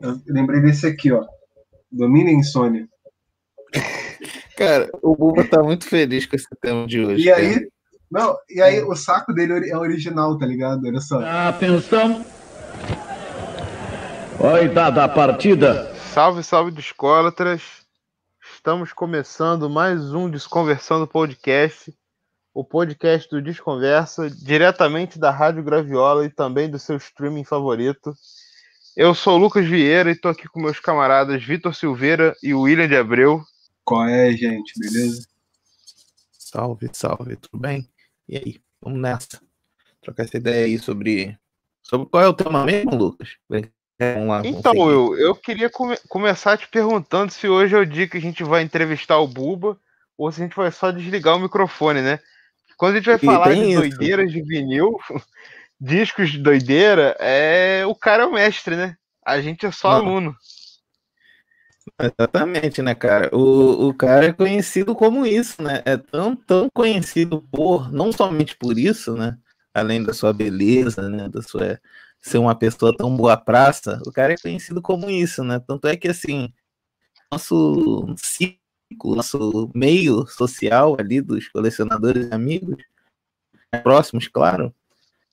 Eu lembrei desse aqui, ó. Domina a insônia. Cara, o Buba tá muito feliz com esse tema de hoje. E aí, não, e aí o saco dele é original, tá ligado? Olha só. Atenção. Oi, dada a partida. Salve, salve discólatras. Estamos começando mais um Desconversando Podcast, o podcast do Desconversa, diretamente da Rádio Graviola e também do seu streaming favorito. Eu sou o Lucas Vieira e estou aqui com meus camaradas Vitor Silveira e William de Abreu. Qual é, gente? Beleza? Salve, salve, tudo bem? E aí, vamos nessa. Trocar essa ideia aí sobre. Sobre qual é o tema mesmo, Lucas? Vamos lá, então, vamos eu, eu queria come começar te perguntando se hoje é o dia que a gente vai entrevistar o Buba ou se a gente vai só desligar o microfone, né? Quando a gente vai e falar de isso. doideiras de vinil, discos de doideira, é o cara é o mestre, né? A gente é só Não. aluno. Exatamente, né, cara? O, o cara é conhecido como isso, né? É tão, tão conhecido por, não somente por isso, né? Além da sua beleza, né? Da sua ser uma pessoa tão boa praça, o cara é conhecido como isso, né? Tanto é que, assim, nosso ciclo, nosso meio social ali dos colecionadores amigos, próximos, claro,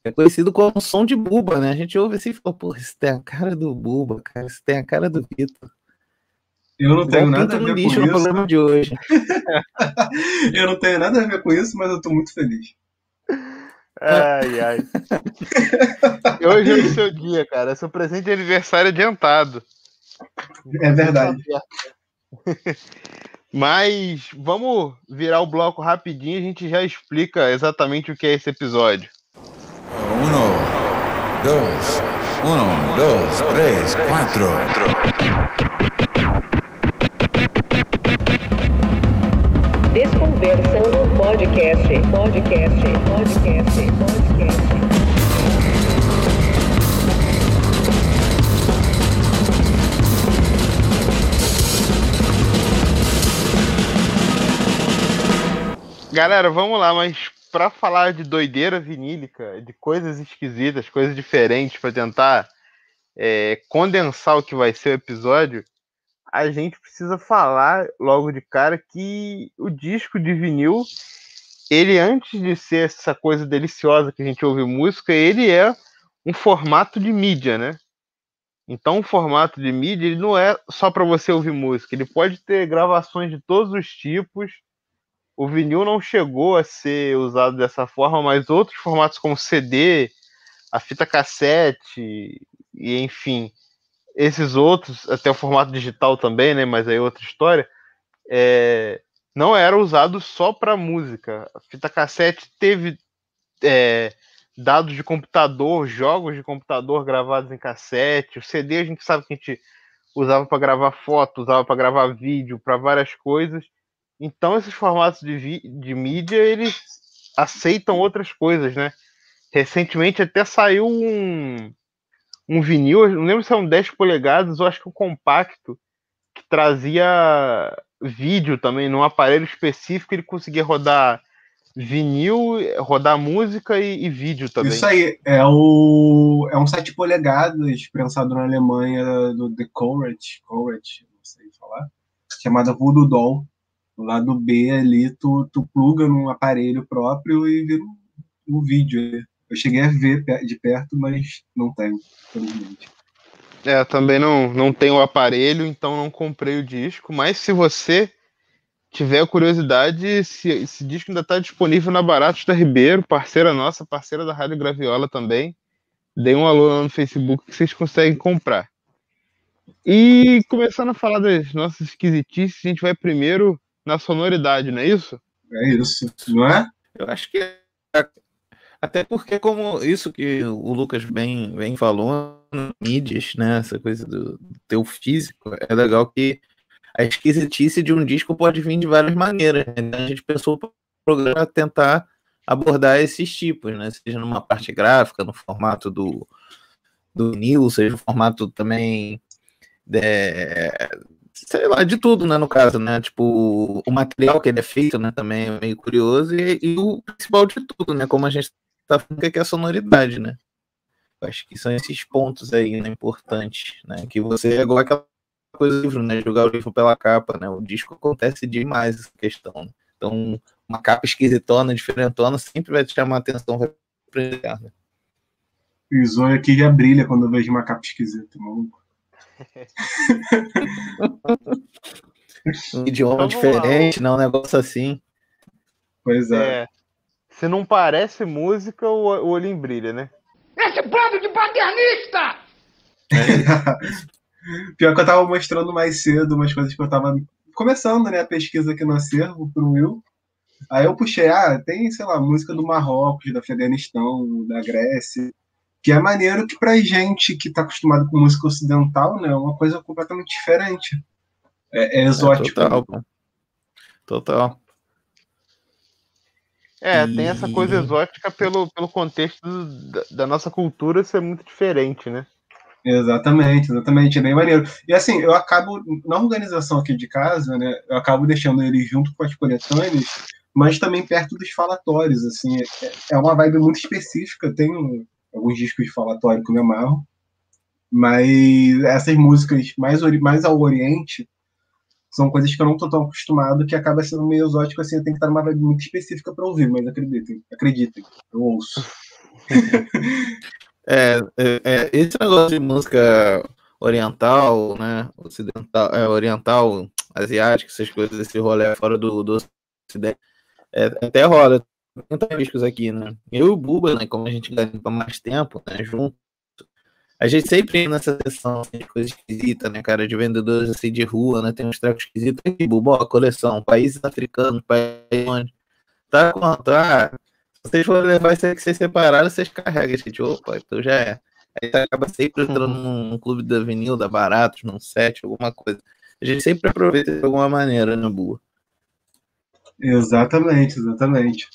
é conhecido como som de buba, né? A gente ouve assim e fala, pô, isso tem a cara do buba, cara, isso tem a cara do Vitor. Eu não tenho nada a ver com isso. problema de hoje. eu não tenho nada a ver com isso, mas eu tô muito feliz. Ai, ai. hoje é o seu dia, cara. É seu presente de aniversário adiantado. É verdade. Mas vamos virar o bloco rapidinho e a gente já explica exatamente o que é esse episódio. Dois, um, dois, três, quatro. Desconversando podcast, podcast, podcast, podcast. Galera, vamos lá, mas para falar de doideira vinílica, de coisas esquisitas, coisas diferentes, para tentar é, condensar o que vai ser o episódio, a gente precisa falar logo de cara que o disco de vinil, ele antes de ser essa coisa deliciosa que a gente ouve música, ele é um formato de mídia, né? Então, o formato de mídia ele não é só para você ouvir música, ele pode ter gravações de todos os tipos. O vinil não chegou a ser usado dessa forma, mas outros formatos como CD, a fita cassete e enfim, esses outros, até o formato digital também, né? Mas aí é outra história, é, não era usado só para música. A fita cassete teve é, dados de computador, jogos de computador gravados em cassete. O CD a gente sabe que a gente usava para gravar foto, usava para gravar vídeo, para várias coisas. Então esses formatos de, de mídia eles aceitam outras coisas, né? Recentemente até saiu um, um vinil, não lembro se é um 10 polegadas ou acho que um compacto, que trazia vídeo também num aparelho específico, ele conseguia rodar vinil, rodar música e, e, vídeo também. Isso aí, é, o, é um 7 polegadas, prensado na Alemanha, do The Courage, Courage, não sei falar, chamada Voodoo Doll. Do lado B ali, tu, tu pluga num aparelho próprio e vira um, um vídeo. Eu cheguei a ver de perto, mas não tenho, infelizmente. É, também não, não tenho o aparelho, então não comprei o disco. Mas se você tiver curiosidade, esse, disco ainda está disponível na Baratos da Ribeiro, parceira nossa, parceira da Rádio Graviola também. Dei um alô lá no Facebook que vocês conseguem comprar. E começando a falar das nossas esquisitices, a gente vai primeiro na sonoridade, não é isso? É isso, não é? Eu acho que é até porque, como isso que o Lucas bem, bem falou, mídias, né? Essa coisa do, do teu físico, é legal que a esquisitice de um disco pode vir de várias maneiras. Né? A gente pensou o programa tentar abordar esses tipos, né? Seja numa parte gráfica, no formato do, do vinil, seja no formato também é, sei lá, de tudo, né, no caso, né, tipo, o material que ele é feito, né, também é meio curioso, e, e o principal de tudo, né, como a gente tá falando que é a sonoridade, né? Acho que são esses pontos aí, né, importantes, né? Que você é igual aquela coisa do livro, né? Jogar o livro pela capa, né? O disco acontece demais essa questão. né? Então, uma capa esquisitona, diferentona, sempre vai te chamar a atenção, vai prender, né? O Zóio aqui já brilha quando eu vejo uma capa esquisita, maluco. Um idioma Então, lá. diferente, né? Um negócio assim. Pois é. É. Se não parece música, o, o olhinho brilha, né? Pior que eu tava mostrando mais cedo umas coisas que eu tava começando, né, a pesquisa aqui no acervo pro Will. Aí eu puxei, ah, tem, sei lá, música do Marrocos, do Afeganistão, da Grécia, que é maneiro que pra gente que tá acostumado com música ocidental, né, é uma coisa completamente diferente. É, é É, exótico. total, pô. Total. É, tem essa coisa E- exótica pelo, pelo contexto da, da nossa cultura ser muito diferente, né? Exatamente, exatamente, é bem maneiro. E assim, eu acabo, na organização aqui de casa, né, eu acabo deixando ele junto com as coletâneas, mas também perto dos falatórios, assim, é, é uma vibe muito específica, eu tenho alguns discos falatório que eu me amarro, mas essas músicas mais, mais ao oriente são coisas que eu não tô tão acostumado, que acaba sendo meio exótico, assim, eu tenho que estar numa vibe muito específica para ouvir, mas acreditem, acreditem, eu ouço. É, é, é, esse negócio de música oriental, né? Ocidental, é, oriental, asiática, essas coisas, esse rolê fora do, do ocidente, é, até rola. Tem discos aqui, né? Eu e o Buba, né? Como a gente garimpa mais tempo, né? Junto. A gente sempre ia nessa sessão assim, de coisa esquisita, né, cara? De vendedores assim de rua, né? Tem uns tracos esquisitos aqui, Buba, ó, coleção, países africanos, países onde. Tá quanto? Ah, se vocês forem levar isso aí que vocês separaram, vocês carregam, gente. Opa, então já é. Aí você acaba sempre entrando num, num clube da vinil, da Baratos, num set, alguma coisa. A gente sempre aproveita de alguma maneira, né, Bua? Exatamente, exatamente.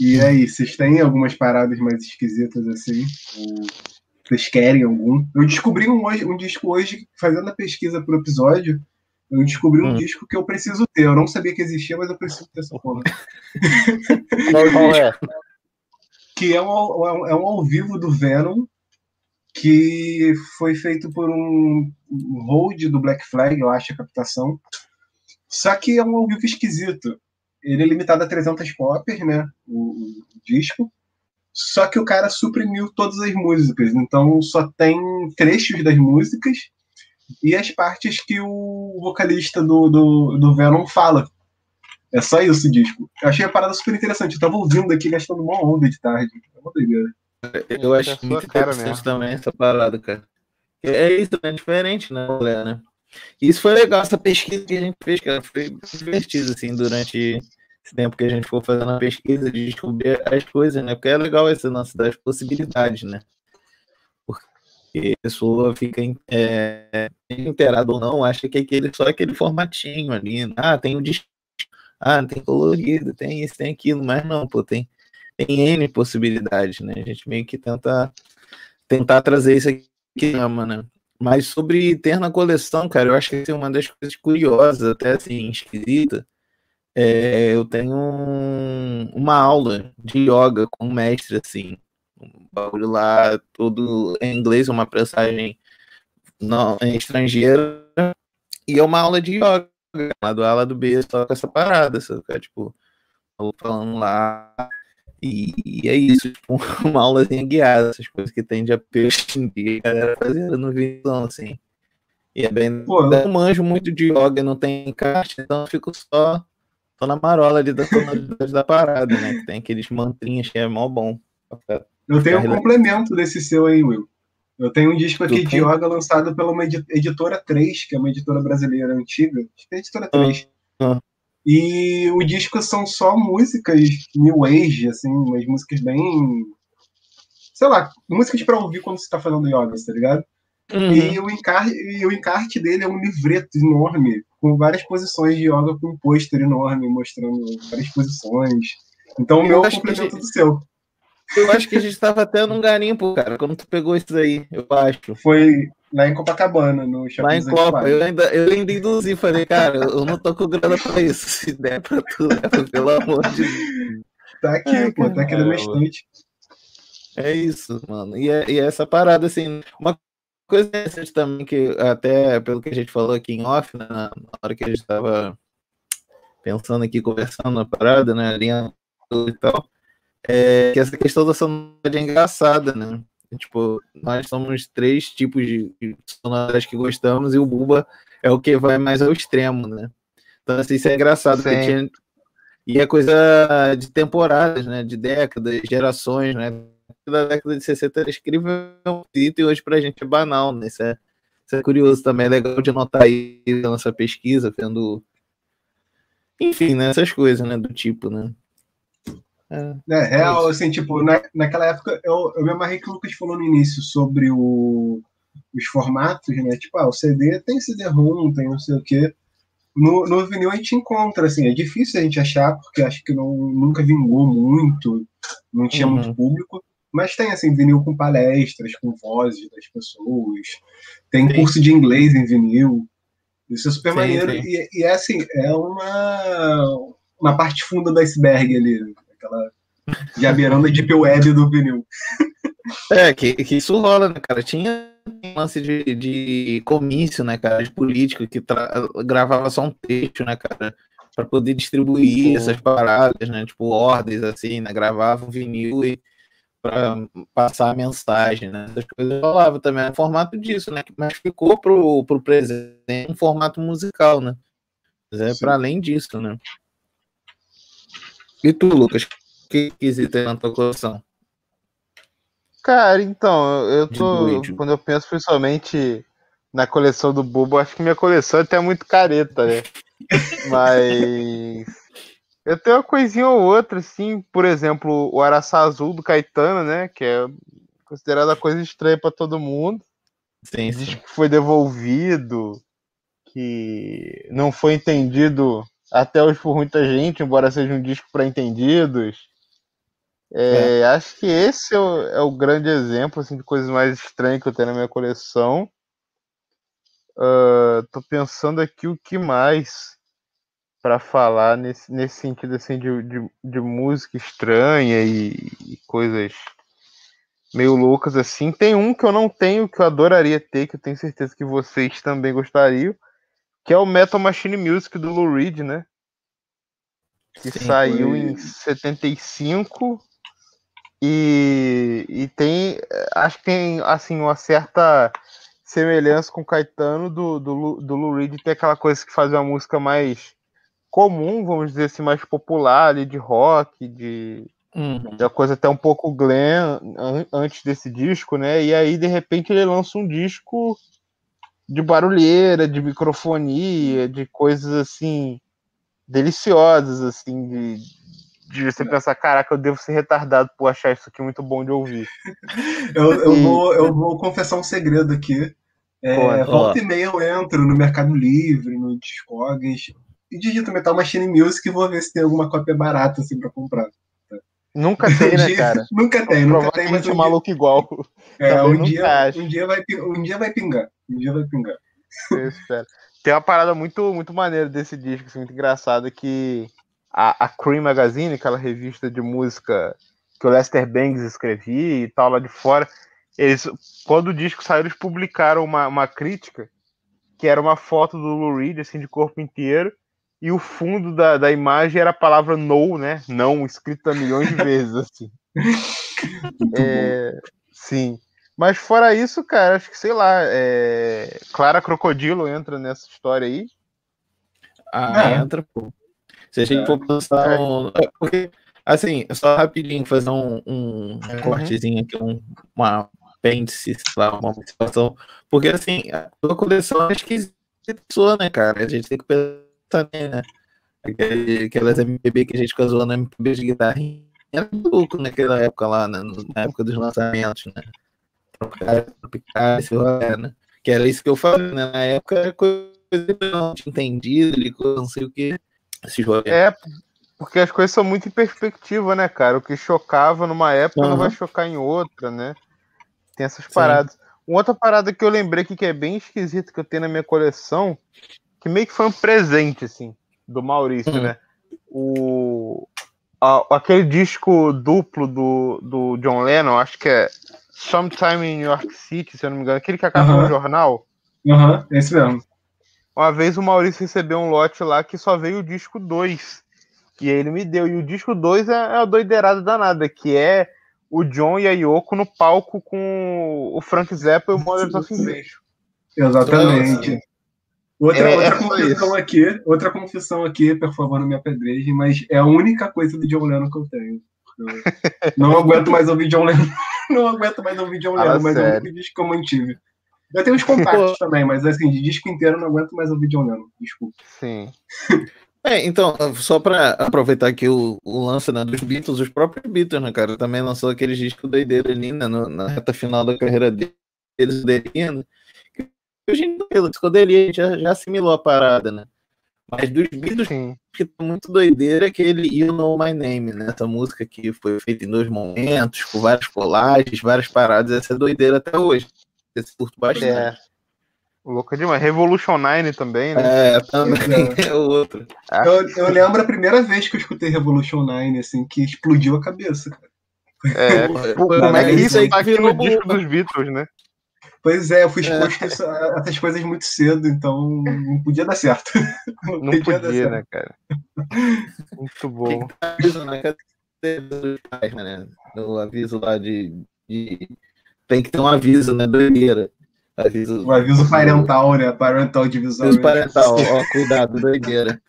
E aí, vocês têm algumas paradas mais esquisitas assim? Ou vocês querem algum? Eu descobri um, hoje- um disco hoje, fazendo a pesquisa pro episódio, eu descobri um Hum. disco que eu preciso ter. Eu não sabia que existia, mas eu preciso ter essa porra. Qual é? Que é um, ao- é um- é um ao vivo do Venom, que foi feito por um, um hold do Black Flag, eu acho, a captação. Só que é um ao vivo esquisito. Ele é limitado a 300 copies, né? O, o disco. Só que o cara suprimiu todas as músicas. Então só tem trechos das músicas e as partes que o vocalista do, do, do Venom fala. É só isso o disco. Eu achei a parada super interessante. Eu tava ouvindo aqui, gastando uma onda de tarde. É uma doideira. Eu acho muito interessante também essa parada, cara. É isso, né? Diferente, né, mulher, né? Isso foi legal, essa pesquisa que a gente fez, cara. Foi divertido, assim, durante esse tempo que a gente ficou fazendo a pesquisa de descobrir as coisas, né? Porque é legal esse lance das possibilidades, né? Porque a pessoa fica é, inteirada ou não, acha que é aquele, só aquele formatinho ali. Ah, tem o disco. Ah, tem colorido, tem isso, tem aquilo, mas não, pô, tem, tem N possibilidades, né? A gente meio que tenta tentar trazer isso aqui que ama, né? Mas sobre ter na coleção, cara, eu acho que assim, uma das coisas curiosas, até assim, esquisita, é, eu tenho um- uma aula de yoga com um mestre, assim, um bagulho lá, todo em inglês, uma prensagem não, estrangeira, e é uma aula de yoga, lá do A, lá do B, só com essa parada, sabe? Tipo, falando lá, e, e é isso, tipo, uma aulazinha guiada, essas coisas que tem de apelo hoje em dia, a galera fazendo no visão, assim. E é bem. Pô, eu- não manjo muito de yoga, não tem encaixe, então eu fico só, só na marola ali da tonalidade da parada, né? Que tem aqueles mantrinhos que é mó bom. Eu tenho um complemento desse seu aí, Will. Eu tenho um disco aqui de yoga lançado pela uma edi- editora 3, que é uma editora brasileira antiga. Acho que é a editora 3. ah. E o disco são só músicas new age, assim, umas músicas bem. Sei lá, músicas pra ouvir quando você tá fazendo yoga, tá ligado? Uhum. E, o encarte, e o encarte dele é um livreto enorme, com várias posições de yoga, com um pôster enorme, mostrando várias posições. Então o Eu meu é complemento gente- do seu. Eu acho que a gente tava até num garimpo, cara, quando tu pegou isso aí, eu acho. Foi lá em Copacabana, no Shopping Lá em Copa, eu ainda, eu ainda induzi, falei, cara, eu não tô com grana pra isso. Se der pra tu, leva, pelo amor de Deus. Tá aqui, Ai, pô, tá aqui na minha caramba. estante. É isso, mano. E, é, e é essa parada, assim, uma coisa interessante também, que até pelo que a gente falou aqui em off, né, na hora que a gente tava pensando aqui, conversando na parada, né, alinhando e tal, é que essa questão da sonoridade é engraçada, né? Tipo, nós somos três tipos de sonoridades que gostamos e o Buba é o que vai mais ao extremo, né? Então, assim, isso é engraçado. Tinha... E é coisa de temporadas, né? De décadas, gerações, né? Da década de 60 era incrível e hoje pra gente é banal, né? Isso é, isso é curioso também, é legal de notar aí na nossa pesquisa, vendo. Enfim, né? Essas coisas, né? Do tipo, né? É, é real, assim, tipo, na, naquela época eu, eu me amarrei que o Lucas falou no início sobre o, os formatos, né? Tipo, ah, o CD tem CD-ROM, tem não sei o quê. No, no vinil a gente encontra, assim, é difícil a gente achar, porque acho que não, nunca vingou muito, não tinha uhum. muito público, mas tem, assim, vinil com palestras, com vozes das pessoas, tem sim. curso de inglês em vinil, isso é super sim, maneiro, sim. E, e, é assim, é uma, uma parte funda do iceberg ali, aquela jabeirando de deep web do vinil. É, que, que isso rola, né, cara? Tinha um lance de, de comício, né, cara, de político que gravava só um texto, né, cara, para poder distribuir essas paradas, né, tipo ordens, assim, né, gravava um vinil e para passar a mensagem, né, essas coisas rolavam também, um formato disso, né, mas ficou pro, pro presente um formato musical, né, mas é para além disso, né. E tu, Lucas, o que quisita na tua coleção? Cara, então, eu tô. Quando eu penso principalmente na coleção do Bubo, acho que minha coleção é até muito careta, né? Mas. Eu tenho uma coisinha ou outra, assim, por exemplo, o Araçá Azul do Caetano, né? Que é considerada coisa estranha para todo mundo. Sim, sim. Diz que foi devolvido, que não foi entendido até hoje por muita gente, embora seja um disco para entendidos. É, é. Acho que esse é o, é o, grande exemplo assim, de coisas mais estranhas que eu tenho na minha coleção. Uh, tô pensando aqui o que mais para falar nesse, nesse sentido assim, de, de, de música estranha e, e, coisas meio loucas assim. Tem um que eu não tenho, que eu adoraria ter, que eu tenho certeza que vocês também gostariam, que é o Metal Machine Music do Lou Reed, né? Que Sim, saiu foi... em 75 e, e tem, acho que tem, assim, uma certa semelhança com o Caetano do, do, do Lou Reed ter aquela coisa que faz uma música mais comum, vamos dizer assim, mais popular ali, de rock, de, uhum. de uma coisa até um pouco glam an, antes desse disco, né? E aí, de repente, ele lança um disco de barulheira, de microfonia, de coisas assim deliciosas, assim, de, de você pensar, caraca, eu devo ser retardado por achar isso aqui muito bom de ouvir. eu, eu, e... vou, eu vou confessar um segredo aqui. É, volta e meia eu entro no Mercado Livre, no Discogs, e digito Metal Machine Music e vou ver se tem alguma cópia barata assim pra comprar. Nunca tem, né, cara? nunca tem, nunca tem. Mas um maluco igual. É, um dia, um, dia vai, um dia vai pingar. Eu espero. Tem uma parada muito, muito maneira desse disco, assim, muito engraçada, que a, a Cream Magazine, aquela revista de música que o Lester Bangs escrevia e tal lá de fora, eles, quando o disco saiu, eles publicaram uma, uma crítica que era uma foto do Lou Reed, assim, de corpo inteiro, e o fundo da, da imagem era a palavra no, né? Não, escrita milhões de vezes, assim. é, sim. Mas fora isso, cara, acho que, sei lá, é... Clara Crocodilo entra nessa história aí. Ah, é. entra, pô. Se a gente é. for pensar. É. Um... É, porque, assim, só rapidinho fazer um, um uhum. cortezinho aqui, um, uma apêndice, sei lá, uma situação. Porque, assim, a tua coleção é esquisita, né, cara? A gente tem que pensar, né? Aquelas MPB que a gente ficou zoando, MPB de guitarrinha, era louco naquela época lá, né? na época dos lançamentos, né? Né? Que era isso que eu falei, né? Na época era coisa que eu não tinha entendido, não sei o que. É, porque as coisas são muito em perspectiva, né, cara? O que chocava numa época uhum. não vai chocar em outra, né? Tem essas Sim. paradas. Uma outra parada que eu lembrei aqui que é bem esquisita que eu tenho na minha coleção, que meio que foi um presente, assim, do Maurício, uhum. né? O... a- aquele disco duplo do, do John Lennon, acho que é Sometime in New York City, se eu não me engano, aquele que acaba no jornal. Aham, esse mesmo. Uma vez o Maurício recebeu um lote lá que só veio o disco 2. E aí ele me deu. E o disco 2 é, é a doideirada danada, que é o John e a Yoko no palco com o Frank Zappa e o Mothers of Invasion. Exatamente. Outra, É, outra é confissão aqui, outra confissão aqui, por favor, não me apedrejem, mas é a única coisa do John Lennon que eu tenho. Não aguento mais ouvir John Lennon. Não aguento mais ouvir John Lennon, mas é o sério. único disco que eu mantive. Eu tenho os compactos também, mas assim, de disco inteiro eu não aguento mais ouvir John Lennon. Desculpa. Sim. É, então, só pra aproveitar aqui o, o lance né, dos Beatles, os próprios Beatles, né, cara, também lançou aquele disco doideiro ali, né, no- na reta final da carreira deles, Delirium, que hoje em dia, o disco Delirium já, já assimilou a parada, né, mas dos Beatles, Sim. que tá muito doideira é aquele You Know My Name, né, essa música que foi feita em dois momentos, com várias colagens, várias paradas, essa é doideira até hoje, esse curto bastante. É. Louca demais. Revolution 9 também, né? É, também é outro. Eu, eu lembro a primeira vez que eu escutei Revolution 9, assim, que explodiu a cabeça, cara. É. Como é que isso aí tá que aqui no disco dos Beatles, né? Pois é, eu fui exposto a isso- a essas coisas muito cedo, então não podia dar certo. Não dar podia, certo. né, cara? Muito bom. dos pais, né? Aviso lá de, de- Tem que ter um aviso, né? Doideira. Aviso. O aviso parental, né? Parental divisão. Aviso parental, ó, cuidado, doideira.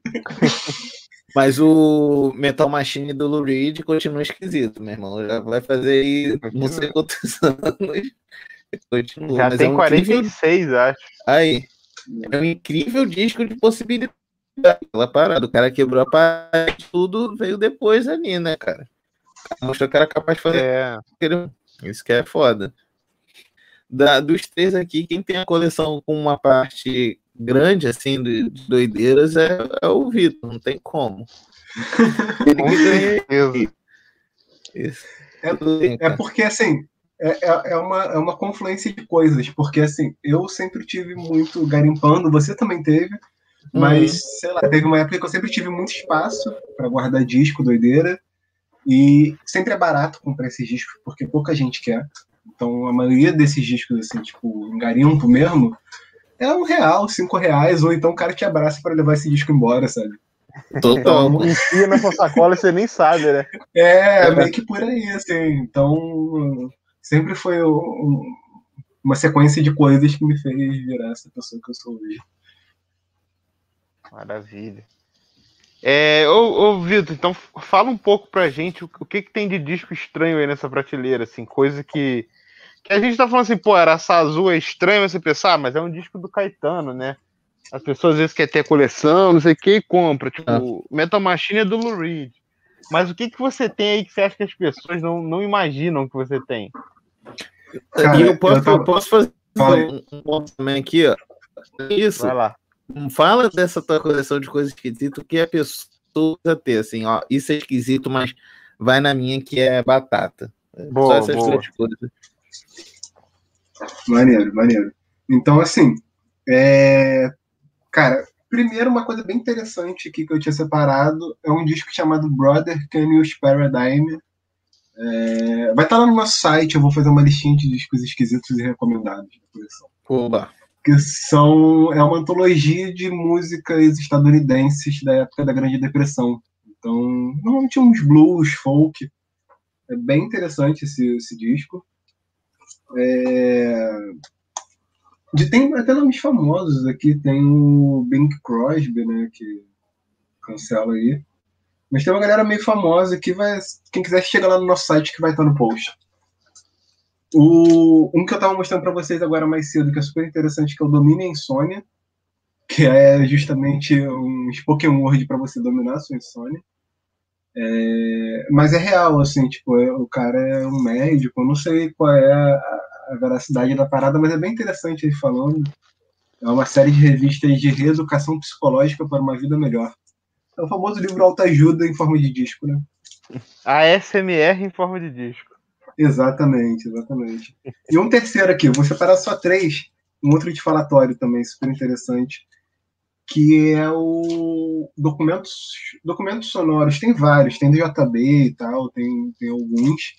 Mas o Metal Machine do Lou Reed continua esquisito, meu irmão. Já vai fazer aí não sei quantos anos. Já mas tem é um incrível- 46, acho. Aí. É um incrível disco de possibilidade. Aquela parada. O cara quebrou a parede, tudo veio depois ali, né, cara? O cara Mostrou que era capaz de fazer É. Isso que é foda. Da, dos três aqui, quem tem a coleção com uma parte grande, assim, de, de doideiras é, é o Vitor, não tem como. Ele que certeza. isso. É- Tem, É porque, assim, é, é, é uma, é uma confluência de coisas. Porque, assim, eu sempre tive muito garimpando, você também teve, mas, sei lá, teve uma época que eu sempre tive muito espaço para guardar disco, doideira. E sempre é barato comprar esses discos, porque pouca gente quer. Então, a maioria desses discos, assim, tipo, em garimpo mesmo, é um real, cinco reais, ou então o cara te abraça para levar esse disco embora, sabe? Total. Então, Enfia na sua sacola e você nem sabe, né? É, meio que por aí, assim. Então, sempre foi um- uma sequência de coisas que me fez virar essa pessoa que eu sou hoje. Maravilha. É, ô, ô Vitor, então fala um pouco pra gente o, o que, que tem de disco estranho aí nessa prateleira, assim, coisa que, que a gente tá falando assim, pô, Araçá Azul é estranho você pensar, ah, mas é um disco do Caetano, né? As pessoas às vezes querem ter coleção, não sei o que, e compra. Tipo, Ah. Metal Machine é do Lou Reed. Mas o que, que você tem aí que você acha que as pessoas não, não imaginam que você tem? Cara, e eu posso, eu tava- eu posso fazer um, ponto também aqui, ó. Isso. Vai lá. Fala dessa tua coleção de coisas esquisitas que a pessoa precisa ter, assim, ó. Isso é esquisito, mas vai na minha que é batata. Boa, Só essas boa. duas coisas. Maneiro, maneiro. Então, assim, é... cara, primeiro uma coisa bem interessante aqui que eu tinha separado é um disco chamado Brother Can You Spare a Dime. É, Vai estar lá no nosso site, eu vou fazer uma listinha de discos esquisitos e recomendados da coleção. Oba. que são é uma antologia de músicas estadunidenses da época da Grande Depressão. Então, normalmente uns blues, folk. É bem interessante esse, esse disco. É... De, tem até nomes famosos aqui. Tem o Bing Crosby, né? Que cancela aí. Mas tem uma galera meio famosa que vai. Quem quiser chega lá no nosso site que vai estar no post. O, um que eu estava mostrando para vocês agora mais cedo, que é super interessante, que é o Domina a Insônia, que é justamente um spoken word para você dominar a sua insônia. É, mas é real, assim, tipo, é- o cara é um médico, eu não sei qual é a, a veracidade da parada, mas é bem interessante ele falando. É uma série de revistas de reeducação psicológica para uma vida melhor. É o famoso livro Autoajuda em forma de disco, né? A SMR em forma de disco. Exatamente, exatamente. E um terceiro aqui, vou separar só três, um outro de falatório também, super interessante, que é o documentos, documentos sonoros. Tem vários, tem do JB e tal, tem, tem alguns.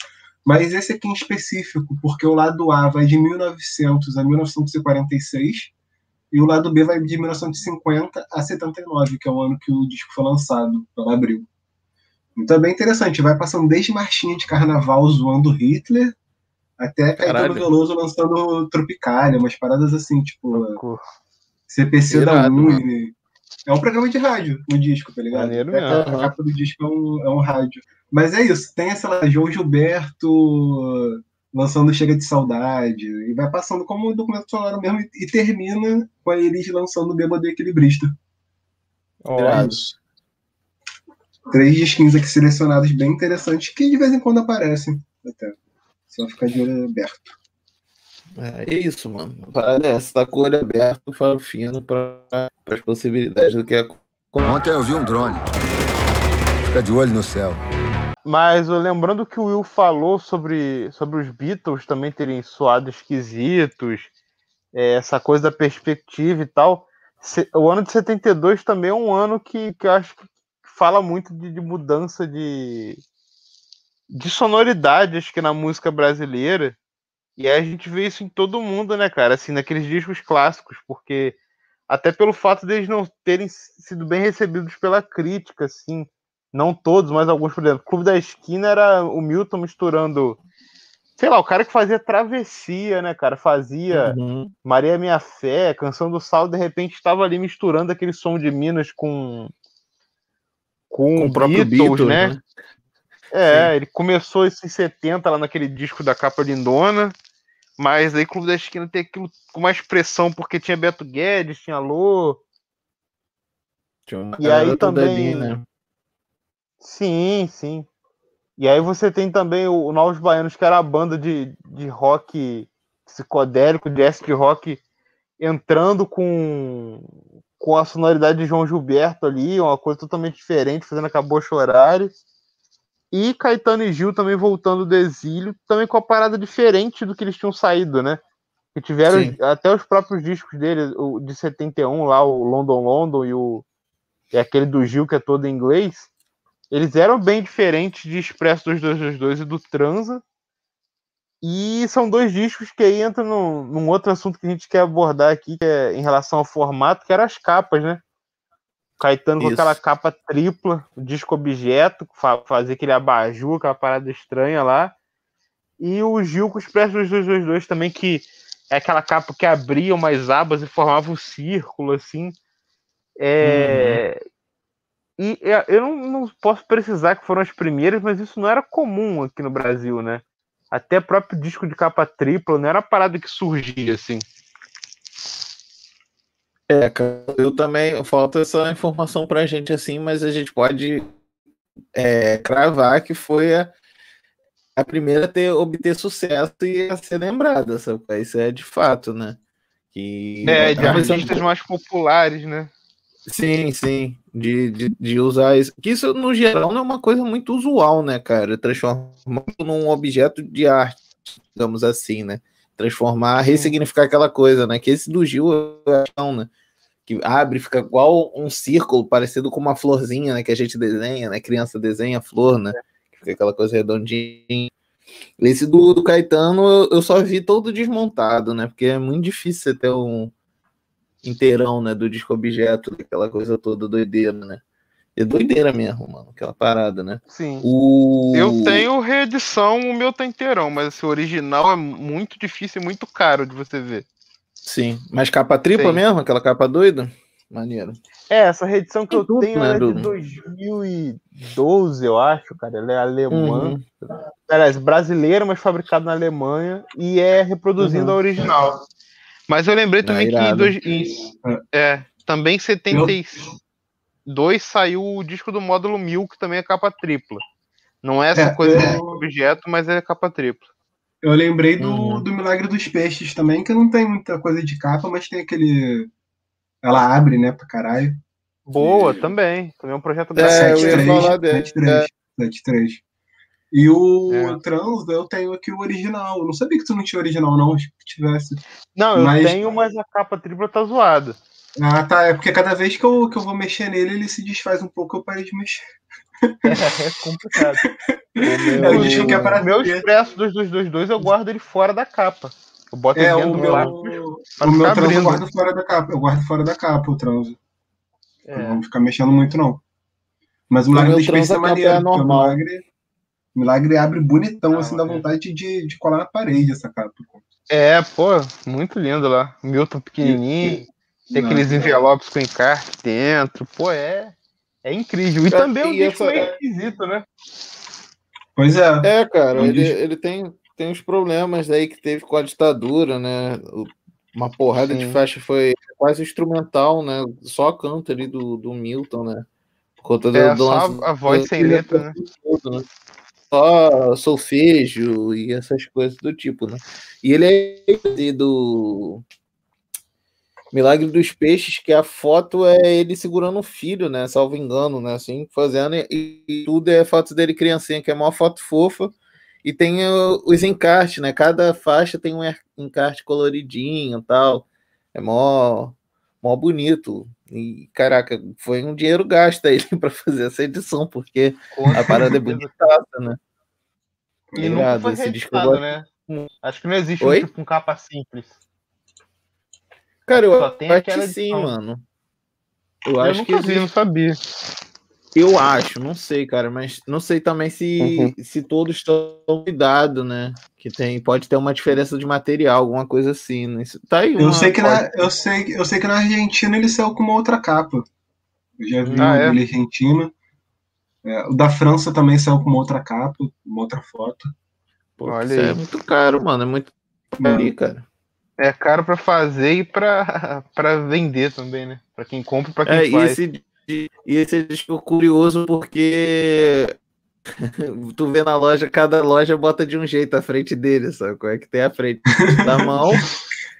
Mas esse aqui em específico, porque o lado A vai de 1900 a 1946 e o lado B vai de 1950 a 79, que é o ano que o disco foi lançado, pela Abril. Então é bem interessante, vai passando desde marchinha de carnaval zoando Hitler até Caetano Caralho. Veloso lançando Tropicália, umas paradas assim, tipo. CPC da Irado, Uni. É um programa de rádio, o disco, tá ligado? Maneiro É, mesmo. A capa do disco é um, é um rádio. Mas é isso, tem essa lá, João Gilberto lançando Chega de Saudade, e vai passando como um documento sonoro mesmo, e, e termina com a Elis lançando Bêbado e Equilibrista. Isso. Três disquinhos aqui selecionados bem interessantes, que de vez em quando aparecem. Até. Só ficar de olho aberto. É isso, mano. Essa, tá com o olho aberto, faro fino para as possibilidades do que é. Ontem eu vi um drone. Fica de olho no céu. Mas lembrando que o Will falou sobre, sobre os Beatles também terem soado esquisitos, é, essa coisa da perspectiva e tal. O ano de 72 também é um ano que, que eu acho que fala muito de, de mudança de, de sonoridade, acho que na música brasileira. E aí a gente vê isso em todo mundo, né, cara? Assim, naqueles discos clássicos, porque até pelo fato deles não terem sido bem recebidos pela crítica, assim. Não todos, mas alguns, por exemplo. Clube da Esquina era o Milton misturando. Sei lá, o cara que fazia travessia, né, cara? Fazia Uhum. Maria Minha Fé, Canção do Sal, de repente estava ali misturando aquele som de Minas com. Com, Com o próprio Beatles, Beatles, né? né? É, ele começou isso em 70 lá naquele disco da capa lindona, mas aí Clube da Esquina tem aquilo com mais pressão, porque tinha Beto Guedes, tinha Lô. Tinha E aí também- ali, né? Sim, sim. E aí você tem também o, Novos Baianos, que era a banda de, de rock psicodélico, de acid rock, entrando com, com a sonoridade de João Gilberto ali, uma coisa totalmente diferente, fazendo Acabou Chorar. E Caetano e Gil também voltando do exílio, também com a parada diferente do que eles tinham saído, né? Que tiveram Sim. até os próprios discos dele, o de 71 lá, o London London e o e aquele do Gil que é todo em inglês, eles eram bem diferentes de Expresso 2222 e do Transa. E são dois discos que aí entram num, num outro assunto que a gente quer abordar aqui, que é em relação ao formato, que eram as capas, né? Caetano com Isso. aquela capa tripla, o disco objeto, fa fazer aquele abajur, aquela parada estranha lá. E o Gil com o Expresso 2222 também, que é aquela capa que abria umas abas e formava um círculo, assim. É... E é, eu não, não posso precisar que foram as primeiras, mas isso não era comum aqui no Brasil, né? Até próprio disco de capa tripla não era a parada que surgia, assim. É, cara, eu também. Falta essa informação pra gente assim, mas a gente pode é, cravar que foi a, a primeira a ter, obter sucesso e a ser lembrada, sabe? Isso é de fato, né? Que É, de uma questão artistas mais populares, né? Sim, sim, de, de, de usar isso. Que isso, no geral, não é uma coisa muito usual, né, cara? Transformar num objeto de arte, digamos assim, né? Transformar, ressignificar aquela coisa, né? Que esse do Gil, eu acho, não, né? Que abre, fica igual um círculo, parecido com uma florzinha, né? Que a gente desenha, né? Criança desenha flor, né? Que fica aquela coisa redondinha. Esse do, do Caetano, eu- eu só vi todo desmontado, né? Porque é muito difícil você ter um inteirão, né, do disco objeto, aquela coisa toda doideira, né? É doideira mesmo, mano, aquela parada, né? Sim. O... Eu tenho reedição, o meu tá inteirão, mas esse original é muito difícil e muito caro de você ver. Sim, mas capa tripla Sim. mesmo, aquela capa doida? Maneiro. É, essa reedição que eu tudo, tenho né, é de Bruno? 2012, eu acho, cara. Ela é alemã. Uhum. Aliás, brasileira, mas fabricada na Alemanha e é reproduzindo Uhum. a original. Mas eu lembrei Ah, também que em, dois, em é, também em 72 saiu o disco do módulo 1000, que também é capa tripla. Não é essa É, coisa é. de objeto, mas é capa tripla. Eu lembrei do, Uhum. do Milagre dos Peixes também, que não tem muita coisa de capa, mas tem aquele. Ela abre, né, pra caralho. Boa, também. Também é um projeto É, eu ia 73, falar dele, 73, 73. E o É. Trans, eu tenho aqui o original. Eu não sabia que tu não tinha original, não. Acho que tivesse. Não, eu Mas- tenho, mas a capa tripla tá zoada. Ah, tá. É porque cada vez que eu, que eu vou mexer nele, ele se desfaz um pouco, eu parei de mexer. É complicado. É o disco que é para o meu expresso dos 222 eu guardo ele fora da capa. Eu boto É, ele dentro do meu, pra o meu transo eu guardo fora da capa. Eu guardo fora da capa o transo. Não É. vamos ficar mexendo muito, não. Mas o milagre meu do Space transo é maneiro. é porque o normal. milagre, milagre abre bonitão, Ah, assim, dá maneiro. vontade de, de colar na parede essa capa. É, pô, muito lindo lá. Milton pequenininho, tem Não, aqueles não. envelopes com encarte dentro. Pô, é, é incrível. E Cara, também o e disco meio esquisito, né? Pois é. É, cara, ele, ele tem, tem uns problemas aí que teve com a ditadura, né? O- Uma porrada de Sim. faixa foi quase instrumental, né? Só canto ali do, do Milton, né? Por conta do, É, do só lance a voz do- sem letra, né? todo, né? Só solfejo e essas coisas do tipo, né? E ele é do Milagre dos Peixes, que a foto é ele segurando um filho, né? Salvo engano, né? Assim, fazendo, e, e tudo é foto dele criancinha, que é uma foto fofa. E tem os encartes, né? Cada faixa tem um encarte coloridinho e tal. É mó, mó bonito. E, caraca, foi um dinheiro gasto aí para fazer essa edição, porque a parada é bonitaça, né? E nunca Irado, foi esse disco né? Acho que não existe Oi? um com capa simples. Cara, eu Só acho que sim, mano. Eu, Eu, acho que nunca vi, existe. não sabia. Eu acho, não sei, cara, mas não sei também se, se todos estão cuidados, né? Que tem, pode ter uma diferença de material, alguma coisa assim, né? Isso- Tá aí Eu uma- sei, que na, eu, sei, eu sei que na Argentina ele saiu com uma outra capa. Eu já vi Ah, é? Argentina. É, o da França também saiu com uma outra capa, uma outra foto. Pô, Olha isso é aí. muito caro, mano. É muito ali, cara. É caro pra fazer e pra, pra vender também, né? Pra quem compra e pra quem É, e faz. esse, e esse disco é curioso porque tu vê na loja, cada loja bota de um jeito a frente dele, sabe? Qual é que tem a frente da mão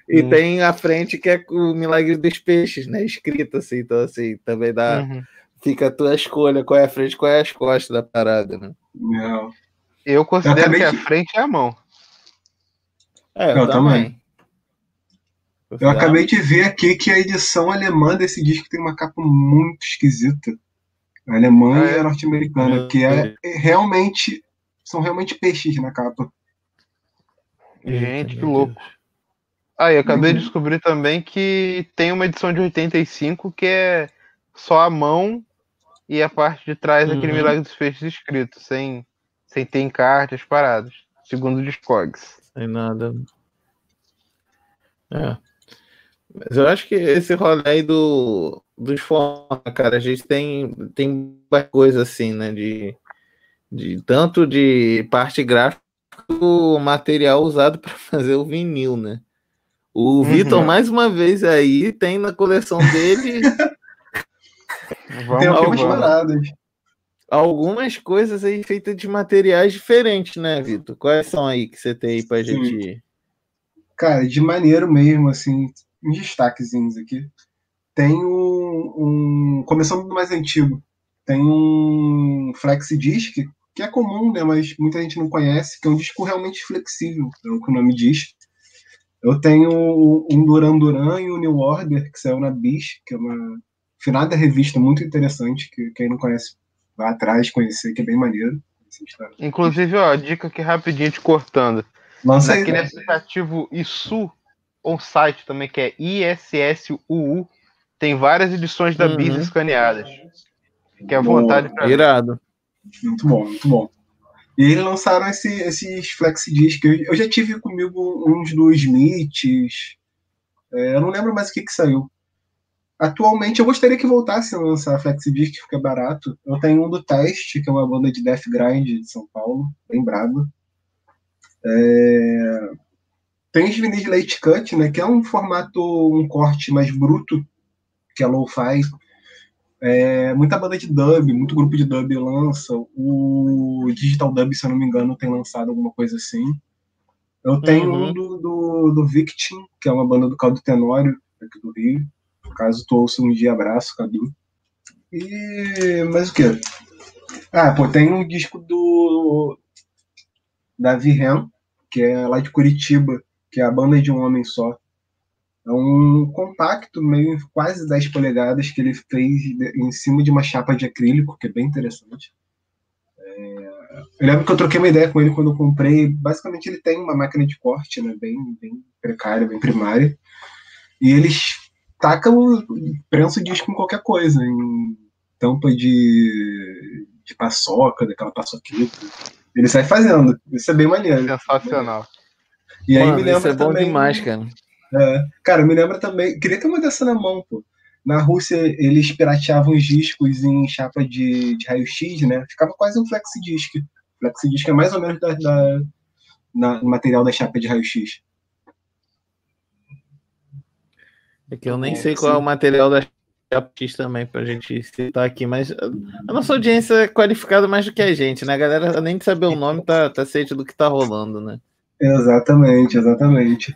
e Hum. tem a frente que é o Milagre dos Peixes, né? Escrito assim, então assim, também dá. Uhum. Fica a tua escolha, qual é a frente, qual é as costas da parada, né? Não. Eu considero acabei que a frente é a mão. É, Eu também. Eu acabei de ver aqui que a edição alemã desse disco tem uma capa muito esquisita. A alemã Ah, e é? a norte-americana, que é, é realmente. São realmente peixes na capa. Gente, que louco. Ah, e acabei de Uhum. descobrir também que tem uma edição de 85 que é só a mão e a parte de trás daquele Uhum. Milagre dos Peixes escrito, sem, sem ter encarte, as paradas. Segundo o Discogs. Sem nada. É. Mas eu acho que esse rolê aí do, dos formas, cara, a gente tem, tem várias coisas assim, né? De, de tanto de parte gráfica o material usado para fazer o vinil, né? O Vitor, mais uma vez aí, tem na coleção dele Vamos tem algumas paradas. algumas coisas aí feitas de materiais diferentes, né, Vitor? Quais são aí que você tem aí pra Sim. gente. Cara, de maneiro mesmo, assim, uns destaquezinhos aqui. Tem um, um- Começando do mais antigo, tem um Flexi Disc, que é comum, né? Mas muita gente não conhece, que é um disco realmente flexível, é o que o nome diz. Eu tenho um Duran Duran e um New Order, que saiu na Bis, que é uma finada revista muito interessante, que quem não conhece, vá atrás conhecer, que é bem maneiro. Inclusive, ó, dica aqui rapidinho te cortando. Lança aí, Naquele né? aplicativo ISU, ou site também, que é ISSUU, tem várias edições da Uhum. escaneadas. Que é à vontade pra ver. Irado. Muito bom, muito bom. E eles lançaram esse- esses flexi disc. Eu, eu já tive comigo uns dos Smiths. É, eu não lembro mais o que, que saiu. Atualmente eu gostaria que voltassem a lançar flexi disc, porque é barato. Eu tenho um do Teste, que é uma banda de death grind de São Paulo, bem brabo. É, Tem os vinis late cut, né, que é um formato, um corte mais bruto, que é lo-fi. É, muita banda de dub, muito grupo de dub lança. O Digital Dub, se eu não me engano, tem lançado alguma coisa assim. Eu tenho Uhum. um do, do, do Victim, que é uma banda do Caldo Tenório, aqui do Rio. Caso tu ouça um dia, abraço, Cadu. E. Mas o quê? Ah, pô, tem um disco do. Da Virren, que é lá de Curitiba, que é a banda de um homem só. É um compacto, meio quase 10 polegadas, que ele fez em cima de uma chapa de acrílico, que é bem interessante. É, Eu lembro que eu troquei uma ideia com ele quando eu comprei. Basicamente, ele tem uma máquina de corte, né? Bem, bem precária, bem primária. E eles tacam, prensa o disco em qualquer coisa, em tampa de, de paçoca, daquela paçoquita. Ele sai fazendo. Isso é bem maneiro. Sensacional. E aí Mano, me lembra isso é bom também. demais, cara. É, cara, me lembra também. Queria ter uma dessa na mão, pô. Na Rússia, eles pirateavam os discos em chapa de, de raio-x, né? Ficava quase um flexidisc. Flexidisc é mais ou menos da, da, na- no material da chapa de raio-x. É que eu nem É, sei qual é sim. o material da X também pra gente citar aqui, mas a nossa audiência é qualificada mais do que a gente, né? A galera, além de saber o nome, tá, tá ciente do que tá rolando, né? Exatamente, exatamente.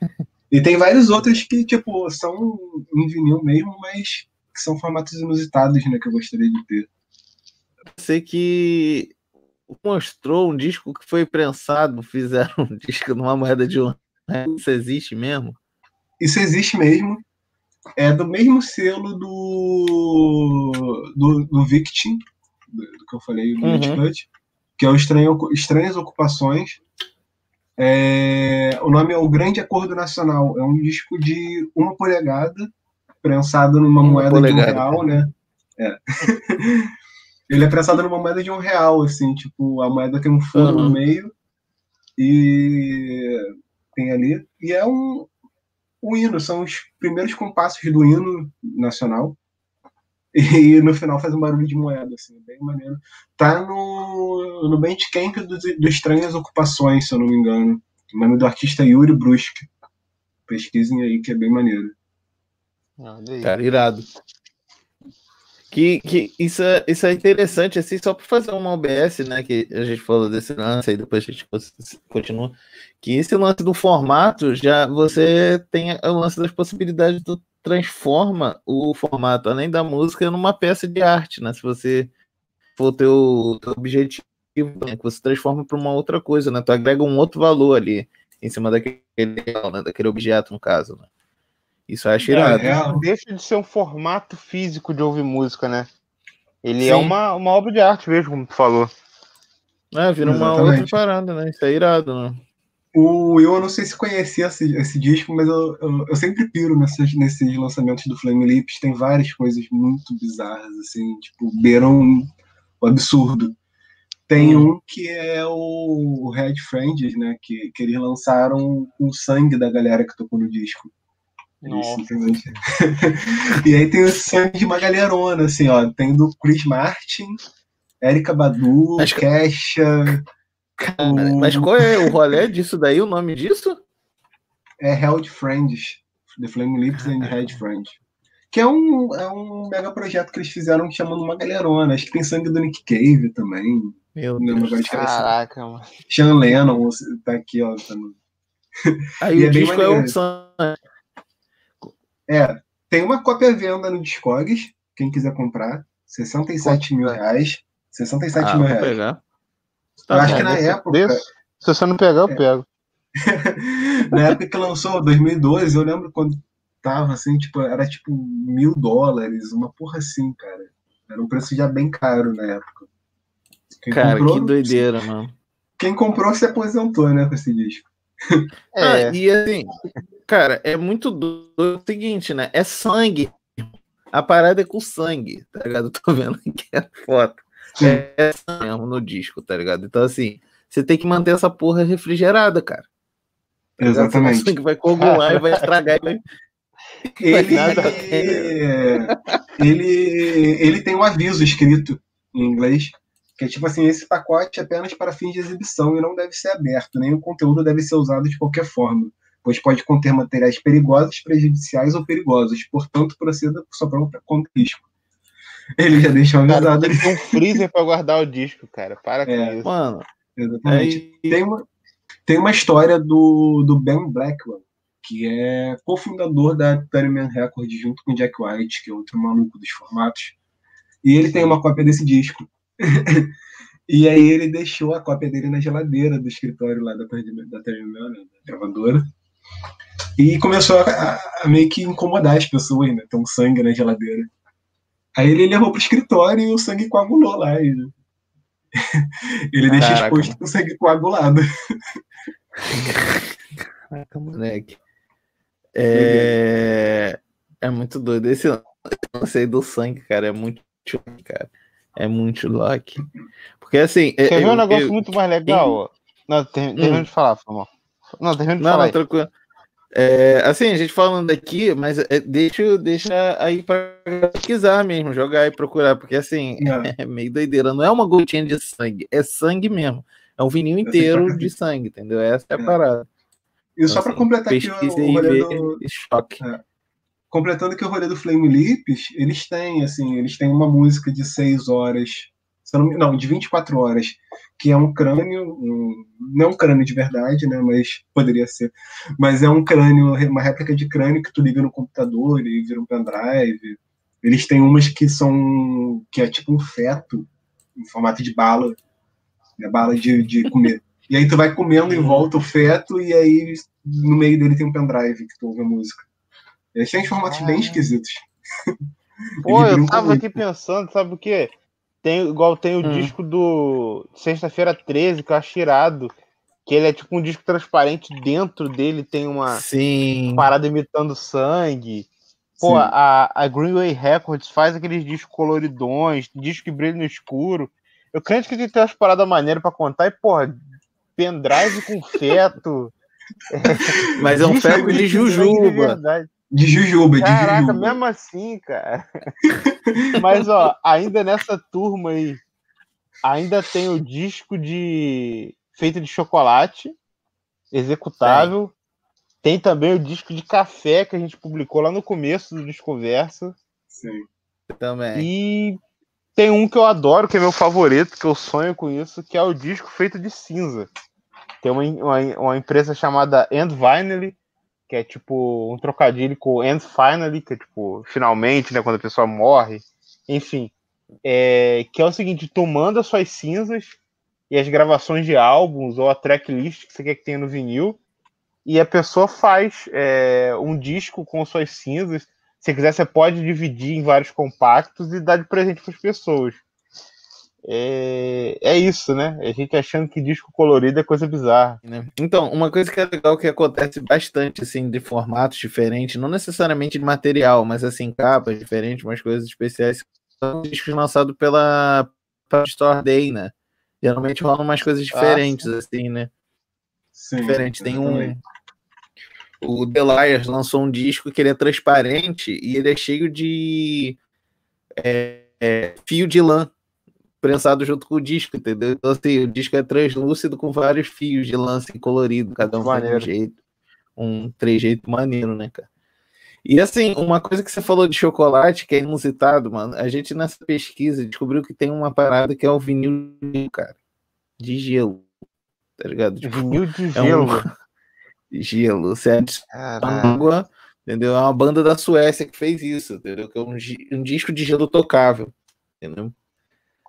E tem vários outros que, tipo, são em vinil mesmo, mas que são formatos inusitados, né? Que eu gostaria de ter. sei que mostrou um disco que foi prensado, fizeram um disco numa moeda de um. Isso existe mesmo? Isso existe mesmo. É do mesmo selo do, do, do Victim, do, do que eu falei, do Uhum. Uncut, que é o Estranho, Estranhas Ocupações. É, o nome é O Grande Acordo Nacional. É um disco de uma polegada, prensado numa Uma moeda polegada, de um real, né? É. Ele é prensado numa moeda de um real, assim, tipo, a moeda tem um furo Uhum. no meio e tem ali. E é um, um hino, são os primeiros compassos do hino nacional. E no final faz um barulho de moeda, assim, bem maneiro. Tá no, no Bandcamp do, do Estranhas Ocupações, se eu não me engano. O nome do artista é Yuri Brusque. Pesquisem aí, que é bem maneiro. Cara, irado. Que, que isso, é, isso é interessante, assim, só para fazer uma OBS, né? Que a gente falou desse lance aí, depois a gente continua. Que esse lance do formato, já você tem o lance das possibilidades do transforma o formato, além da música, numa peça de arte, né? Se você for ter o teu objetivo, né, que você transforma para uma outra coisa, né? Tu agrega um outro valor ali em cima daquele, né, daquele objeto, no caso, né? Isso acho irado. É, Não deixa de ser um formato físico de ouvir música, né? Ele é Sim. uma, uma obra de arte mesmo, como tu falou. É, vira uma Exatamente. outra parada, né? Isso é irado, né? O eu não sei se conhecia esse, esse disco, mas eu, eu, eu sempre piro nesses, nesses lançamentos do Flame Lips. Tem várias coisas muito bizarras, assim, tipo, beiram o absurdo. Tem um que é o Red Friends, né? Que, que eles lançaram com o sangue da galera que tocou no disco. Eles Nossa. simplesmente- e aí tem o sangue de uma galerona, assim, ó. Tem do Chris Martin, Erika Badu, Acho Kesha. O- Mas qual é o rolê disso daí, o nome disso? é Held Friends, The Flame Lips and Red Friends. Que é um, é um mega projeto que eles fizeram chamando uma galerona. Acho que tem sangue do Nick Cave também. Meu Não lembro Deus. agora de cabeça. Caraca, mano. Sean Lennon tá aqui, ó. tá no- Aí E o é disco é sangue. É, tem uma cópia à venda no Discogs, quem quiser comprar. 67 mil reais. 67 Ah, mil reais. pegar. Eu acho É, que na época, preço, se você não pegar, eu É. pego. na época que lançou, 2012, eu lembro quando tava assim, tipo, era tipo mil dólares, uma porra assim, cara. Era um preço já bem caro na época. Quem Cara, comprou, que doideira, mano. Quem comprou se aposentou, né, com esse disco. É, Ah, e assim, cara, é muito doido o seguinte, né? É sangue. A parada é com sangue, tá ligado? Eu tô vendo aqui a foto. É mesmo no disco, tá ligado? Então, assim, você tem que manter essa porra refrigerada, cara. tá Exatamente. sangue vai coagular e vai estragar. E vai... Ele, Nada ele, ele tem um aviso escrito em inglês, que é tipo assim, esse pacote é apenas para fins de exibição e não deve ser aberto, nem o conteúdo deve ser usado de qualquer forma, pois pode conter materiais perigosos, prejudiciais ou perigosos, portanto proceda por sua própria conta risco. Ele já deixou cara, avisado tem ali. que ter um freezer pra guardar o disco, cara. Para É. com isso. Mano, Exatamente. aí. Tem uma, tem uma história do, do Ben Blackwell, que é cofundador da Thunderman Records junto com o Jack White, que é outro maluco dos formatos. E ele tem uma cópia desse disco. e aí ele deixou a cópia dele na geladeira do escritório lá da da, Thunderman, né, da gravadora. E começou a, a- a meio que incomodar as pessoas, né? Tem um sangue na geladeira. Aí ele levou pro escritório e o sangue coagulou lá. e- Ele deixa Caraca, exposto com o sangue coagulado. Caraca, moleque. É... é muito doido. Esse lance aí do sangue, cara, é muito cara. É muito lock. Porque assim. é- ver eu- um negócio eu- muito mais legal? ó? Não, termina Hum. de falar, por favor. Não, termina de Não, falar. não, aí. É, assim, a gente falando aqui, mas é, deixa, deixa aí pra pesquisar mesmo, jogar e procurar, porque assim, É. é meio doideira. Não é uma gotinha de sangue, é sangue mesmo. É um vinil inteiro de sangue, entendeu? Essa é a É. parada. E só Então, para assim, completar aqui o, o rolê do, choque. completando que o rolê do Flame Lips, eles têm, assim, eles têm uma música de 6 horas, não, não, de 24 horas, que é um crânio, um- não um crânio de verdade, né, mas poderia ser, mas é um crânio, uma réplica de crânio que tu liga no computador e vira um pendrive. Eles têm umas que são, que é tipo um feto, em formato de bala, né, bala de, de comer. E aí tu vai comendo em volta o feto e aí no meio dele tem um pendrive que tu ouve a música. Eles têm formatos bem Ah. esquisitos. Pô, eu tava muito. aqui pensando, sabe o quê? Tem, igual tem o Hum. disco do Sexta-feira 13, que eu acho irado. Que ele é tipo um disco transparente, dentro dele tem uma Sim. parada imitando sangue. Pô, Sim. a, a Greenway Records faz aqueles discos coloridões, disco que brilha no escuro. Eu creio que tem que ter umas paradas maneiras pra contar e, porra, pendrive com feto. Mas é um feto de jujuba. verdade. De Jujuba, de Caraca, Jujuba. mesmo assim, cara. Mas, ó, ainda nessa turma aí, ainda tem o disco de feito de chocolate, executável. Tem também o disco de café que a gente publicou lá no começo do Desconversa. Sim. Também. E tem um que eu adoro, que é meu favorito, que eu sonho com isso, que é o disco feito de cinza. Tem uma, uma, uma empresa chamada End Finally, que é tipo um trocadilho com End Finally, que é tipo, finalmente, né, quando a pessoa morre. Enfim, é, que é o seguinte, tu manda suas cinzas e as gravações de álbuns ou a tracklist que você quer que tenha no vinil, e a pessoa faz é, um disco com suas cinzas. Se quiser, você pode dividir em vários compactos e dar de presente para as pessoas. É, é isso, né? A gente achando que disco colorido é coisa bizarra. né? Então, uma coisa que é legal que acontece bastante, assim, de formatos diferentes, não necessariamente de material, mas assim, capas diferentes, umas coisas especiais, são discos lançados pela, pela Store Day, né? Geralmente rolam umas coisas diferentes, assim, né? Sim. Diferente. Tem um. O The Liars lançou um disco que ele é transparente e ele é cheio de é, é, fio de lã prensado junto com o disco, entendeu? Então, assim, o disco é translúcido com vários fios de assim, colorido, cada um de um jeito, um trejeito maneiro, né, cara? E assim, uma coisa que você falou de chocolate, que é inusitado, mano, a gente nessa pesquisa descobriu que tem uma parada que é o vinil, cara, de gelo, tá ligado? Tipo, Vinil de é gelo. um gelo, você adiciona água, entendeu? É uma banda da Suécia que fez isso, entendeu? Que é um, um disco de gelo tocável, entendeu?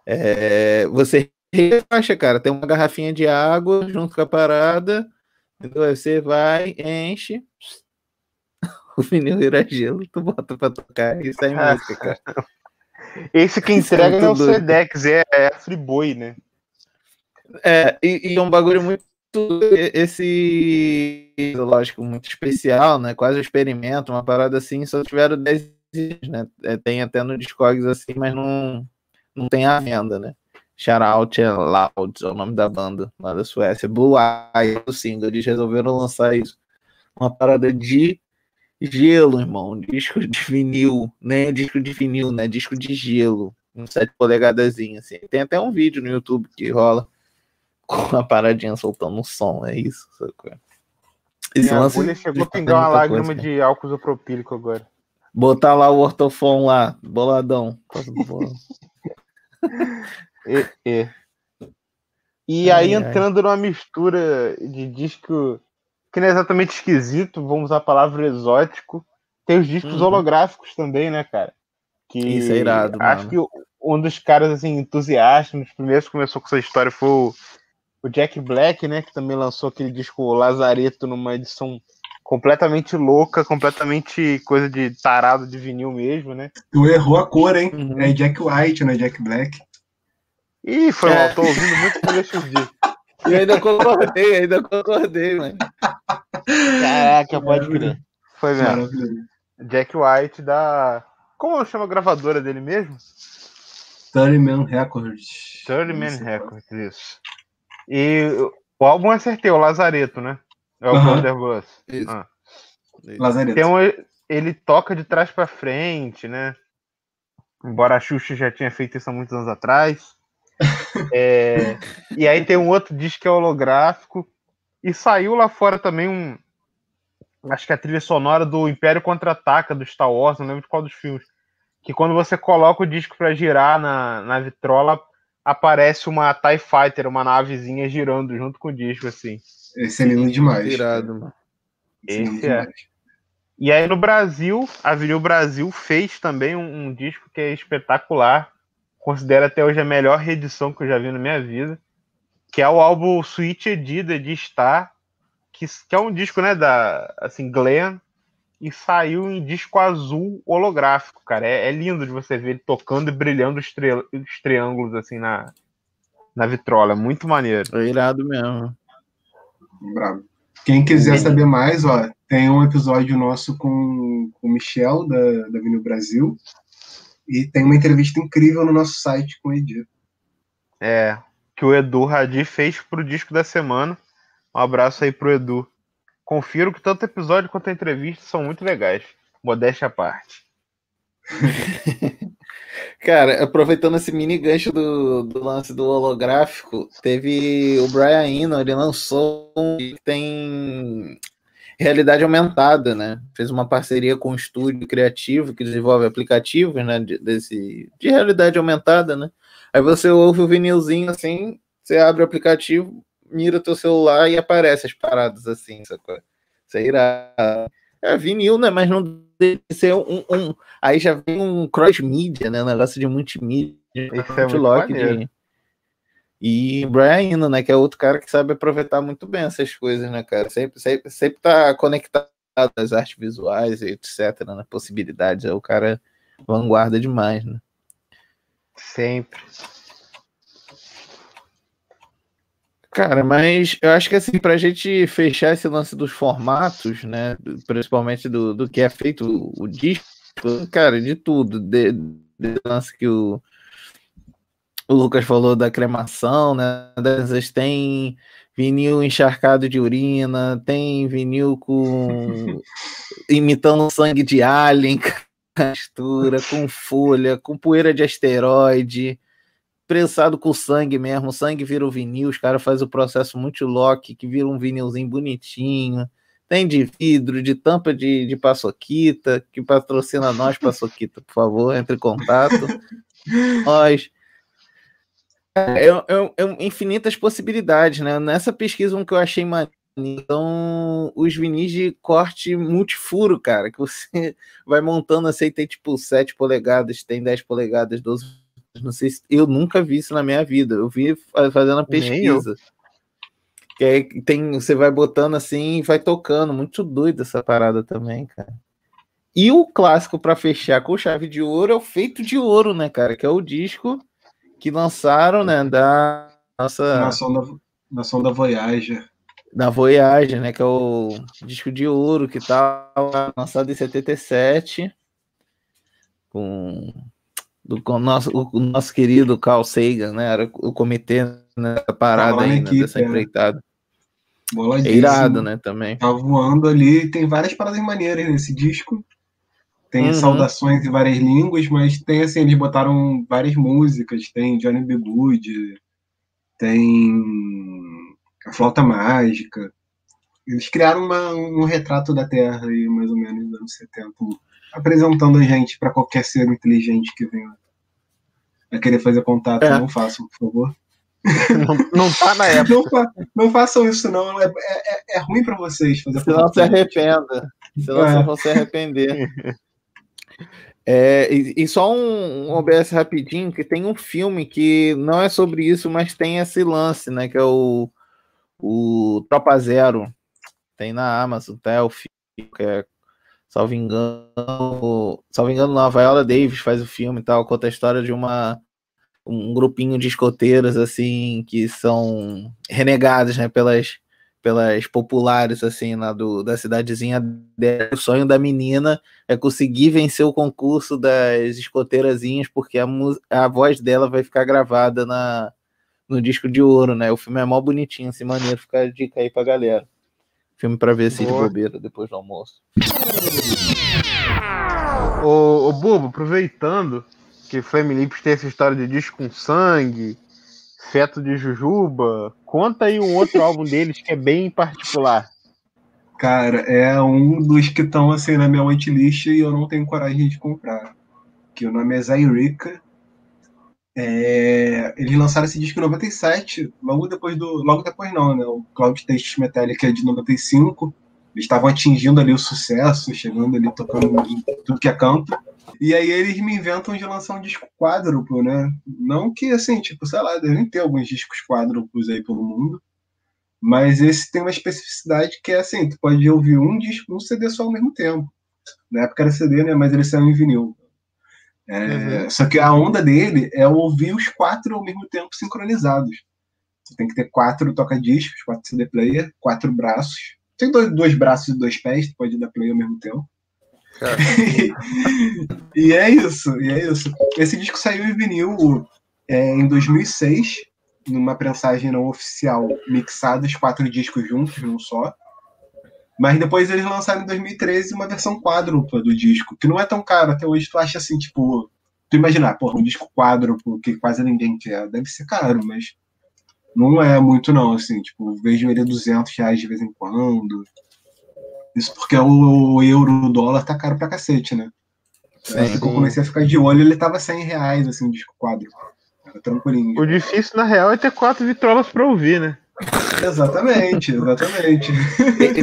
É, você relaxa, cara, tem uma garrafinha de água junto com a parada, entendeu? Aí você vai, enche, o vinil vira gelo, tu bota pra tocar e sai música, cara. Esse que é entrega não é o. Sedex, é, é a Friboi, né? É, e, e é um bagulho muito. Esse. Lógico, muito especial, né? Quase um experimento, uma parada assim, só tiveram 10 dias, né? É, tem até no Discogs assim, mas não, não tem a venda, né? Shout Out é Loud, é o nome da banda lá da Suécia. Blue Eye, o single, eles resolveram lançar isso. Uma parada de gelo, irmão. Disco de vinil, né? Disco de vinil, né? Disco de gelo. Um 7 polegadazinho, assim. Tem até um vídeo no YouTube que rola com a paradinha soltando um som, é isso. sacou? Esse Minha lance agulha chegou a pingar uma lágrima coisa, de álcool isopropílico agora. Botar lá o ortofon lá, boladão. E, e. E Ai, aí, ai. entrando numa mistura de disco que não é exatamente esquisito, vamos usar a palavra exótico, tem os discos Uhum. holográficos também, né, cara? Que Isso é irado, Acho mano. que um dos caras, assim, entusiastas, um dos primeiros que começou com essa história foi o, o Jack Black, né, que também lançou aquele disco Lazareto numa edição completamente louca, completamente coisa de tarado de vinil mesmo, né? Tu errou a cor, hein? Uhum. É Jack White, não é Jack Black. Ih, foi É. mal, tô ouvindo muito Tenacious D. Eu ainda concordei, ainda concordei, mano. Caraca, pode crer. Foi mesmo. Maravilhoso. Jack White da. Como chama a gravadora dele mesmo? 30 Man Records. 30 Não Man sei Records, isso. E o álbum eu acertei, o Lazareto, né? É o Blues. Isso. Ah. Tem um, ele toca de trás pra frente, né? Embora a Xuxa já tinha feito isso há muitos anos atrás. É, e aí tem um outro disco que é holográfico. E saiu lá fora também um. Acho que a trilha sonora do Império Contra-Ataca, do Star Wars, não lembro de qual dos filmes. Que quando você coloca o disco pra girar na, na vitrola, aparece uma TIE Fighter, uma navezinha girando junto com o disco, assim. Esse é lindo demais. Irado, mano. Esse é Esse é. demais. E aí no Brasil, a Vinil Brasil fez também um, um disco que é espetacular. Considero até hoje a melhor reedição que eu já vi na minha vida. Que é o álbum Sweet Edida de Star, que, que é um disco, né, da, assim, Glenn, e saiu em disco azul holográfico, cara. É, é lindo de você ver ele tocando e brilhando os, tri- os triângulos, assim, na, na vitrola. É muito maneiro. É irado mesmo. Bravo. Quem quiser saber mais, ó, tem um episódio nosso com, com o Michel, da, da Vinil Brasil. E tem uma entrevista incrível no nosso site com o Edir. É, que o Edu Radi fez pro disco da semana. Um abraço aí pro Edu. Confiro que tanto episódio quanto a entrevista são muito legais. Modéstia à parte. Cara, aproveitando esse mini gancho do, do lance do holográfico, teve o Brian Eno, ele lançou um que tem realidade aumentada, né? Fez uma parceria com um estúdio criativo que desenvolve aplicativos, né? De, desse, de realidade aumentada, né? Aí você ouve o vinilzinho assim, você abre o aplicativo, mira teu celular e aparece as paradas assim, sacou? Isso é irado. É vinil, né? Mas não deve ser um, um- Aí já vem um cross-mídia, né? Um negócio de multimídia. Isso é muito de... E Brian Eno, né? Que é outro cara que sabe aproveitar muito bem essas coisas, né, cara? Sempre, sempre, sempre tá conectado às artes visuais e etc, né? Possibilidades. É o cara vanguarda demais, né? Sempre. Cara, mas eu acho que assim, pra gente fechar esse lance dos formatos, né? Principalmente do, do que é feito o, o disco, cara, de tudo. De, de lance que o, o Lucas falou da cremação, né? Vocês tem vinil encharcado de urina, tem vinil com imitando sangue de alien, castura, com folha, com poeira de asteroide prensado com sangue mesmo, o sangue vira o vinil, os caras fazem o processo multilock, que vira um vinilzinho bonitinho. Tem de vidro, de tampa de, de paçoquita, que patrocina nós, paçoquita, por favor, entre em contato. nós. É, é- é infinitas possibilidades, né? Nessa pesquisa, um que eu achei maneiro, então, os vinis de corte multifuro, cara, que você vai montando assim, tem tipo 7 polegadas, tem 10 polegadas, 12 não sei se eu nunca vi isso na minha vida. Eu vi fa- fazendo a pesquisa. Que aí tem, você vai botando assim e vai tocando. Muito doido essa parada também, cara. E o clássico para fechar com chave de ouro é o feito de ouro, né, cara? Que é o disco que lançaram, né, da nossa Nação da, Nação da Voyager. da Voyage, né? Que é o disco de ouro que tá lançado em 77 com, do, nosso, o nosso querido Carl Sagan, né? Era o comitê nessa parada aí, né, equipe, dessa é. empreitada. É irado, né? Também. Tá voando ali. Tem várias paradas maneiras nesse disco. Tem Uhum. saudações em várias línguas, mas tem assim, eles botaram várias músicas. Tem Johnny B. Good, tem a Flauta Mágica. Eles criaram uma- um retrato da Terra aí, mais ou menos, nos anos 70, apresentando a gente para qualquer ser inteligente que venha a querer fazer contato. É. Não façam, por favor. Não, não tá na época. Não, fa- não façam isso, não. É, é- é ruim para vocês fazer Senão contato. se arrependa. Senão É. vocês vão se arrepender. É, e, e só um, um OBS rapidinho, que tem um filme que não é sobre isso, mas tem esse lance, né? Que é o, o Tropa Zero. Tem na Amazon, tá? É o que é, salvo engano, salvo engano, a Viola Davis faz o filme e tal, conta a história de uma um grupinho de escoteiros assim que são renegados, né, pelas pelas populares assim lá do, da cidadezinha dela. O sonho da menina é conseguir vencer o concurso das escoteirazinhas porque a, a voz dela vai ficar gravada na no disco de ouro, né? O filme é mó bonitinho, assim, maneiro, fica a dica aí pra galera. Filme pra ver assim de Boa. bobeira depois do almoço. Ô, ô Bobo, aproveitando que Flame Lips tem essa história de disco com sangue, feto de jujuba, conta aí um outro álbum deles que é bem particular. Cara, é um dos que estão assim na minha whitelist e eu não tenho coragem de comprar. Que o nome é Zairica. É, eles lançaram esse disco em 97, logo depois do. Logo depois não, né? O Cloud Taste Metallica é de 95. Eles estavam atingindo ali o sucesso, chegando ali, tocando tudo que é canto. E aí eles me inventam de lançar um disco quádruplo, né? Não que assim, tipo, sei lá, devem ter alguns discos quádruplos aí pelo mundo. Mas esse tem uma especificidade que é assim, tu pode ouvir um disco, um CD só ao mesmo tempo. Na época era CD, né? Mas ele saiu em vinil. É, Só que a onda dele é ouvir os quatro ao mesmo tempo sincronizados. Você tem que ter quatro toca-discos, quatro CD player, quatro braços. Tem dois, dois braços e dois pés, tu pode dar play ao mesmo tempo. e é isso, e é isso. Esse disco saiu em vinil é, em 2006, numa prensagem não oficial, mixados quatro discos juntos, num só. Mas depois eles lançaram em 2013 uma versão quádrupla do disco, que não é tão caro. Até hoje tu acha assim, tipo. Tu imaginar, porra, um disco quádruplo que quase ninguém quer, deve ser caro, mas não é muito não, assim. Tipo, vejo ele a 200 reais de vez em quando. Isso porque o, euro, o dólar tá caro pra cacete, né? Que eu comecei a ficar de olho, ele tava 100 reais, assim, o disco quádruplo. Era tranquilinho. O difícil, na real, é ter quatro vitrolas pra ouvir, né? Exatamente, exatamente.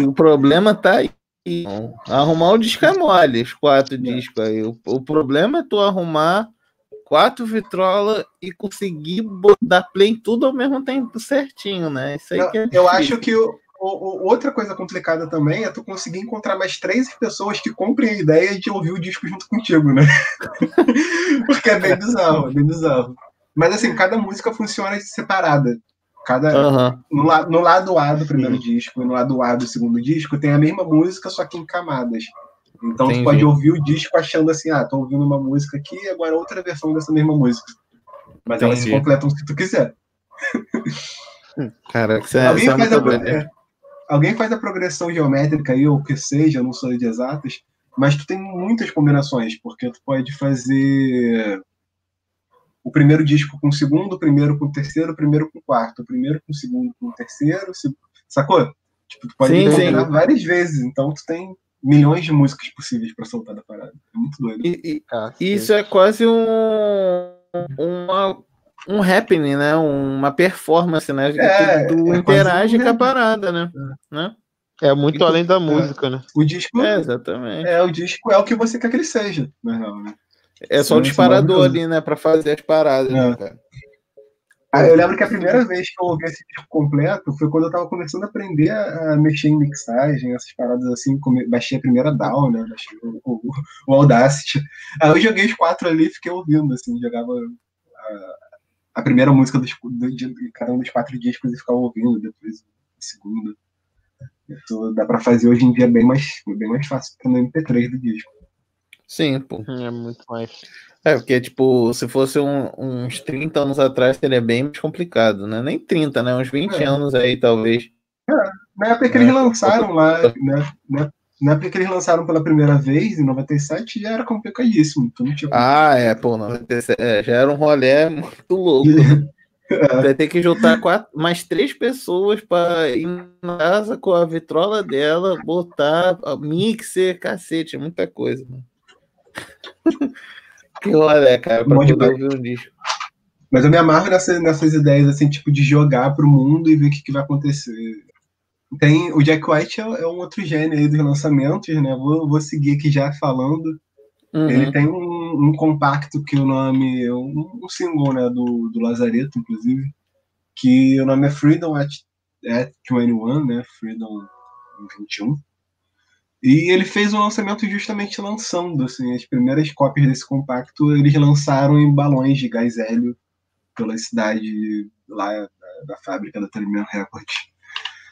O problema tá aí. Arrumar o disco é mole, os quatro discos aí. O, o problema é tu arrumar quatro vitrola e conseguir dar play em tudo ao mesmo tempo certinho, né? Isso aí Não, que é eu acho que o- o- o- outra coisa complicada também é tu conseguir encontrar mais três pessoas que comprem a ideia de ouvir o disco junto contigo, né? Porque é bem bizarro, é bem bizarro. Mas assim, cada música funciona separada. Cada, Aham. no, la- no lado A do primeiro disco e no lado A do segundo disco tem a mesma música, só que em camadas. Então Entendi. tu pode ouvir o disco achando assim, ah, tô ouvindo uma música aqui e agora outra versão dessa mesma música. Mas elas se Entendi. completam se tu quiser. Cara, isso é, alguém, é faz a, é, alguém faz a progressão geométrica aí, ou o que seja, eu não sou de exatas, mas tu tem muitas combinações, porque tu pode fazer o primeiro disco com o segundo, o primeiro com o terceiro, o primeiro com o quarto, o primeiro com o segundo com o terceiro, se- sacou? Tipo, tu pode Sim, várias vezes, então tu tem milhões de músicas possíveis pra soltar da parada. É muito doido. E- e- Cacete. Isso é quase um uma, um happening, né? Uma performance, né? É, tu, tu é interage um com a parada, né? né? É muito além da música, né? O disco É, é, exatamente. o disco é o que você quer que ele seja, na real, né? É só o disparador ali, né? Pra fazer as paradas, É. né, cara? Ah, eu lembro que a primeira vez que eu ouvi esse disco completo foi quando eu tava começando a aprender a, mexer em mixagem, essas paradas assim, baixei a primeira DAW, né? Baixei o, o- o Audacity. Aí eu joguei os quatro ali e fiquei ouvindo, assim, jogava a, a primeira música dos, do- de cada um dos quatro discos e ficava ouvindo, depois a segunda. Isso dá pra fazer hoje em dia bem mais, bem mais fácil que no MP3 do disco. Sim, pô. É muito mais. É, porque, tipo, se fosse um- uns 30 anos atrás, seria bem mais complicado, né? Nem 30, né? Uns 20 É. anos aí, talvez. Na época que É. eles lançaram lá, né? Na, na época que eles lançaram pela primeira vez, em 97, já era complicadíssimo. Não tinha Ah, é, pô, 97, é, já era um rolê muito louco, né? Vai ter que juntar quatro, mais três pessoas para ir na casa com a vitrola dela, botar a mixer, cacete, muita coisa, mano. Que rolê, cara, pra Um poder ouvir um disco. Mas eu me amarro nessa- nessas ideias, assim, tipo, de jogar pro mundo e ver o que, que vai acontecer. Tem, o Jack White é, é um outro gênio aí dos lançamentos, né? Vou, vou seguir aqui já falando. Uhum. Ele tem um, um compacto que o nome, um, um single, né, do, do Lazareto, inclusive, que o nome é Freedom at, at 21, né? Freedom 21. E ele fez o lançamento justamente lançando, assim, as primeiras cópias desse compacto eles lançaram em balões de gás hélio pela cidade lá da, da fábrica da Telemann Records.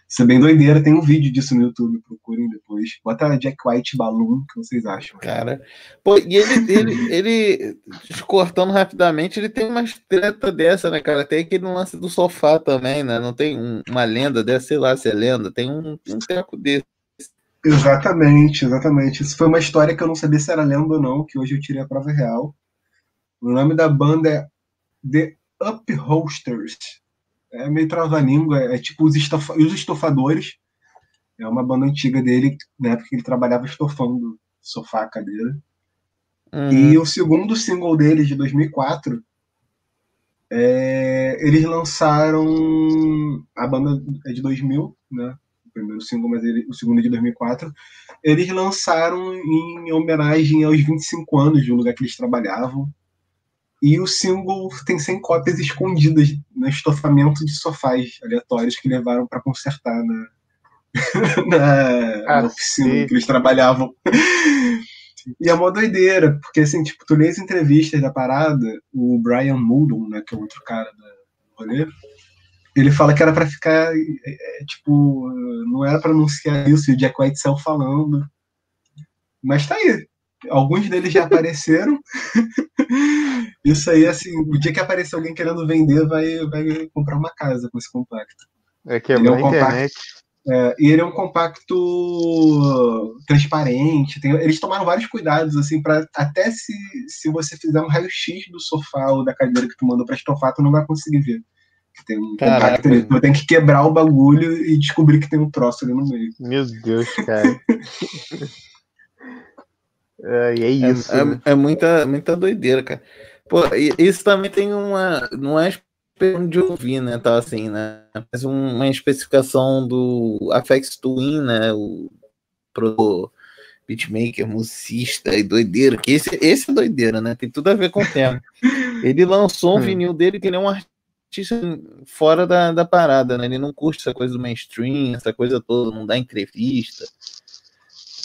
Isso é bem doideira, tem um vídeo disso no YouTube, procurem depois. Bota Jack White Balloon, o que vocês acham? Cara, pô, e ele, ele, ele, cortando rapidamente, ele tem uma treta dessa, né, cara? Tem aquele lance do sofá também, né? Não tem um- uma lenda dessa, sei lá se é lenda, tem um, um teco desse. Exatamente, exatamente. Isso foi uma história que eu não sabia se era lenda ou não, que hoje eu tirei a prova real. O nome da banda é The Upholsters. É meio trava-língua, é tipo os, estofa- os estofadores. É uma banda antiga dele, na época que ele trabalhava estofando sofá, cadeira. Uhum. E o segundo single deles, de 2004, é, eles lançaram. A banda é de 2000, né? O primeiro single, mas ele- o segundo é de 2004. Eles lançaram em homenagem aos 25 anos do lugar que eles trabalhavam. E o single tem 100 cópias escondidas no estofamento de sofás aleatórios que levaram para consertar na, na, na oficina que eles trabalhavam. E é uma doideira, porque assim, tipo, tu lê as entrevistas da parada, o Brian Muldoon, né, que é outro cara da- do rolê, ele fala que era pra ficar, é, é, tipo, não era pra anunciar isso, e o Jack White saiu falando. Mas tá aí. Alguns deles já apareceram. Isso aí, assim, o dia que aparecer alguém querendo vender, vai, vai comprar uma casa com esse compacto. É Ele quebrar é um compacto. internet. É, e ele é um compacto transparente. tem- eles tomaram vários cuidados, assim, para até se, se você fizer um raio-x do sofá ou da cadeira que tu mandou pra estofar, tu não vai conseguir ver. Que tem um Caraca. compacto tem que quebrar o bagulho e descobrir que tem um troço ali no meio. Meu Deus, cara. É, e é isso. É, né? é- é muita, muita doideira, cara. Pô, isso também tem uma. Não é de ouvir, né? Tá assim, né? Mas um- uma especificação do Afex Twin, né? O pro beatmaker, musicista e doideira. Que esse, esse é doideira, né? Tem tudo a ver com o tema. Ele lançou um Hum. vinil dele que ele é um artista fora da, da parada, né? Ele não curte essa coisa do mainstream, essa coisa toda, não dá entrevista.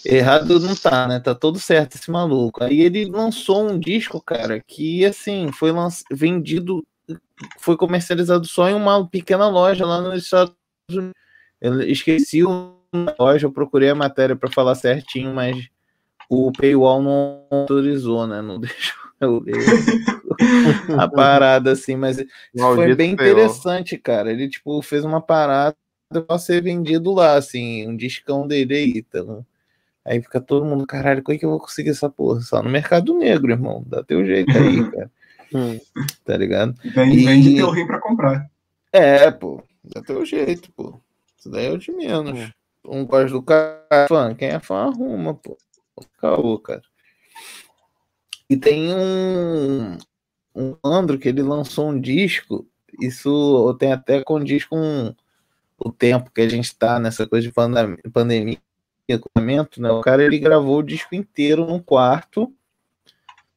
Errado não tá, né? Tá todo certo esse maluco. Aí ele lançou um disco, cara, que assim, foi vendido, foi comercializado só em uma pequena loja lá nos Estados Unidos. Eu esqueci da loja, eu procurei a matéria para falar certinho, mas o paywall não autorizou, né? Não deixou eu ler a parada assim, mas foi bem interessante, cara. Ele tipo fez uma parada para ser vendido lá, assim, um discão dele aí, então. Aí fica todo mundo, caralho, como é que eu vou conseguir essa porra? Só no mercado negro, irmão. Dá teu jeito aí, cara. Hum. Tá ligado? Vende, E- vende teu rim pra comprar. É, pô. Dá teu jeito, pô. Isso daí é o de menos. Um gosta do cara, fã. Quem é fã arruma, pô. Caô, cara. E tem um, um Andro que ele lançou um disco. Isso tem até condiz com o tempo que a gente tá nessa coisa de pandem- pandemia, equipamento, né? O cara ele gravou o disco inteiro num quarto,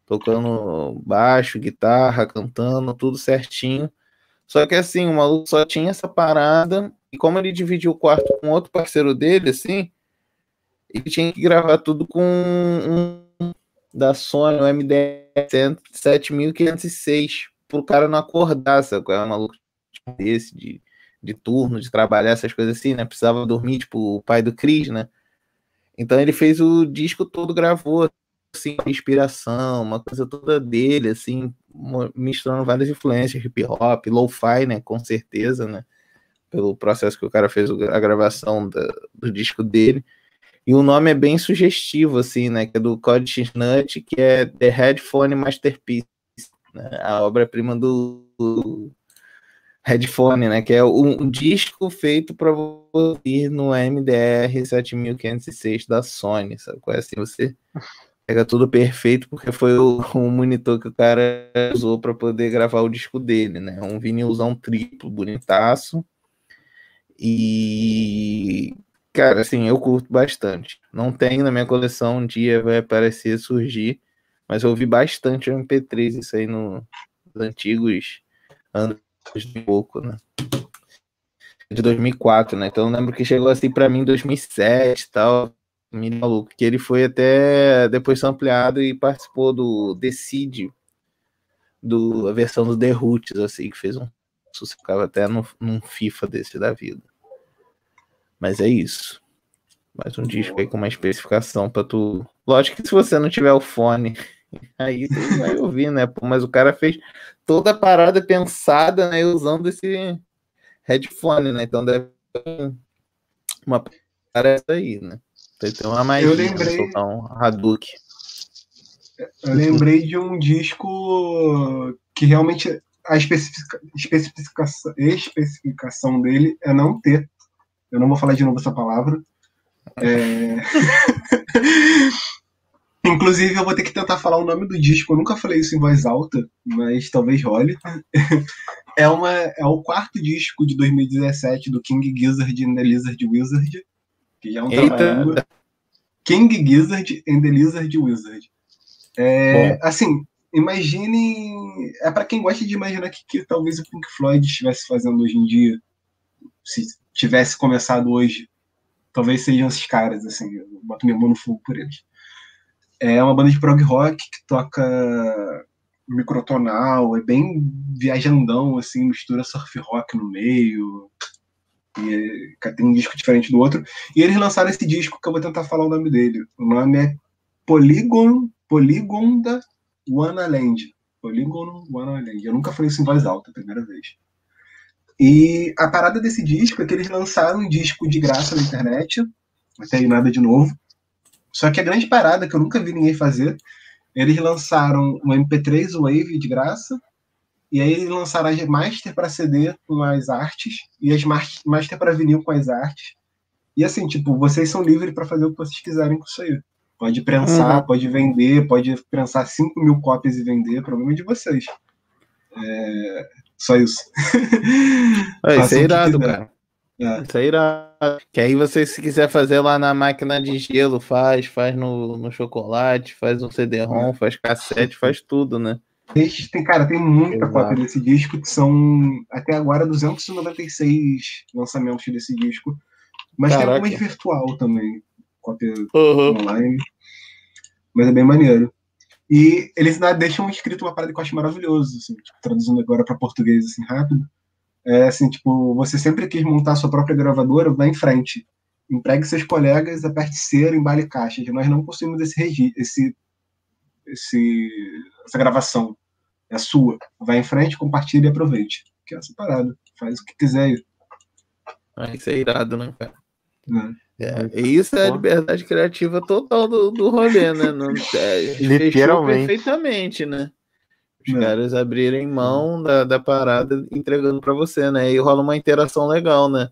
tocando baixo, guitarra, cantando, tudo certinho. Só que assim, o maluco só tinha essa parada, e como ele dividiu o quarto com outro parceiro dele, assim, ele tinha que gravar tudo com um da Sony, o MD 7506, pro cara não acordar, sabe? É um maluco desse, de, de turno, de trabalhar, essas coisas assim, né? Precisava dormir, tipo o pai do Cris, né? Então ele fez o disco todo, gravou, assim, inspiração, uma coisa toda dele, assim, misturando várias influências, hip hop, lo-fi, né? Com certeza, né? Pelo processo que o cara fez a gravação da- do disco dele. E o nome é bem sugestivo, assim, né? Que é do Code X-Nut, que é The Headphone Masterpiece, né? A obra-prima do, Headphone, né? Que é um, disco feito para ouvir no MDR 7506 da Sony, sabe? é assim? Você pega tudo perfeito porque foi o, o monitor que o cara usou para poder gravar o disco dele, né? Um vinilzão triplo, bonitaço. E cara, assim, eu curto bastante. Não tenho na minha coleção, um dia vai aparecer, surgir, mas eu ouvi bastante o MP3, isso aí no, nos antigos anos de pouco, né? De 2004, né? Então eu lembro que chegou assim pra mim em 2007 e tal. Mini maluco, que ele foi até depois ampliado e participou do Decide, do, a versão do The Roots, assim, que fez um sucesso, ficava até no, num FIFA desse da vida. Mas é isso. Mais um disco aí com uma especificação pra tu. Lógico que se você não tiver o fone, aí tu vai ouvir, né? Pô, mas o cara fez toda a parada pensada, né? Usando esse headphone, né? Então deve ter uma parada aí, né? Deve ter uma magia, Eu lembrei- soltar um Hadouken. Eu lembrei de um disco que realmente a especifica- especificação, especificação dele é não ter. Eu não vou falar de novo essa palavra. É... Inclusive, eu vou ter que tentar falar o nome do disco. Eu nunca falei isso em voz alta, mas talvez role. É, uma, é o quarto disco de 2017 do King Gizzard and the Lizard Wizard, que já é um trabalho. Eita, King Gizzard and the Lizard Wizard. É, assim, imagine. É para quem gosta de imaginar que, que talvez o Pink Floyd estivesse fazendo hoje em dia, se tivesse começado hoje. Talvez sejam esses caras, assim, eu boto minha mão no fogo por eles. É uma banda de prog rock que toca microtonal, é bem viajandão, assim, mistura surf rock no meio. E é, tem um disco diferente do outro. E eles lançaram esse disco que eu vou tentar falar o nome dele. O nome é Polygon, Polygon da Wanaland. Polygon Wanaland. Eu nunca falei isso em voz alta, a primeira vez. E a parada desse disco é que eles lançaram um disco de graça na internet, até aí nada de novo. Só que a grande parada que eu nunca vi ninguém fazer, eles lançaram um MP3 Wave de graça, e aí eles lançaram as master para CD com as artes e as mas- master para vinil com as artes. E assim, tipo, vocês são livres para fazer o que vocês quiserem com isso aí. Pode prensar, pode vender, pode prensar 5 mil cópias e vender, problema é de vocês. É, Só isso. É, isso é irado, quiser. cara. É. Isso é irado. Que aí você, se quiser fazer lá na máquina de gelo, faz, faz no, no chocolate, faz um CD-ROM, faz cassete, faz tudo, né? Tem, cara, tem muita Exato. cópia desse disco, que são até agora 296 lançamentos desse disco. Mas tem Caraca. algumas virtual também, cópia Uhum. online. Mas é bem maneiro. E eles deixam escrito uma parada que eu acho maravilhoso, assim, tipo, traduzindo agora para português assim rápido. É assim, tipo, você sempre quis montar sua própria gravadora, vá em frente. Empregue seus colegas, aperte cera, embale caixas. Nós não possuímos esse registro, esse, esse, essa gravação. É sua. Vai em frente, compartilhe e aproveite. Que é essa parada. Faz o que quiser aí. Ah, Isso é irado, né, cara? né? É, isso é a liberdade criativa total do, do rolê, né? Não, é, Literalmente. perfeitamente, né? Os É. caras abrirem mão da, da parada entregando pra você, né? E rola uma interação legal, né?